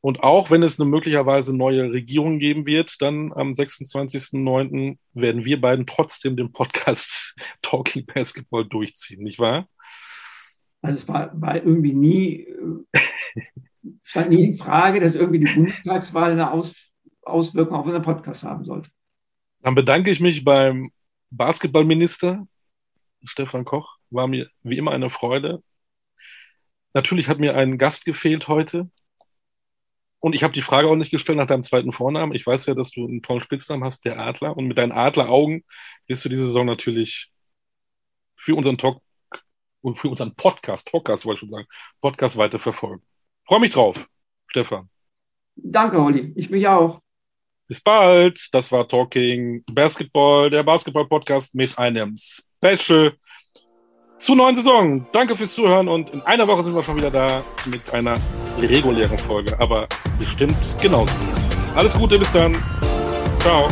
Und auch wenn es eine möglicherweise neue Regierung geben wird, dann am 26.09. werden wir beiden trotzdem den Podcast [LAUGHS] Talking Basketball durchziehen, nicht wahr? Also es war, war irgendwie nie, stand nie die Frage, dass irgendwie die Bundestagswahl eine Aus, Auswirkung auf unseren Podcast haben sollte. Dann bedanke ich mich beim Basketballminister Stefan Koch. War mir wie immer eine Freude. Natürlich hat mir ein Gast gefehlt heute. Und ich habe die Frage auch nicht gestellt nach deinem zweiten Vornamen. Ich weiß ja, dass du einen tollen Spitznamen hast, der Adler. Und mit deinen Adleraugen wirst du diese Saison natürlich für unseren Talk und für unseren Podcast, Podcast wollte ich schon sagen, Podcast weiter verfolgen. Freue mich drauf, Stefan. Danke, Olli. Ich mich auch. Bis bald. Das war Talking Basketball, der Basketball-Podcast mit einem Special zur neuen Saison. Danke fürs Zuhören und in einer Woche sind wir schon wieder da mit einer regulären Folge, aber bestimmt genauso gut. Alles Gute, bis dann. Ciao.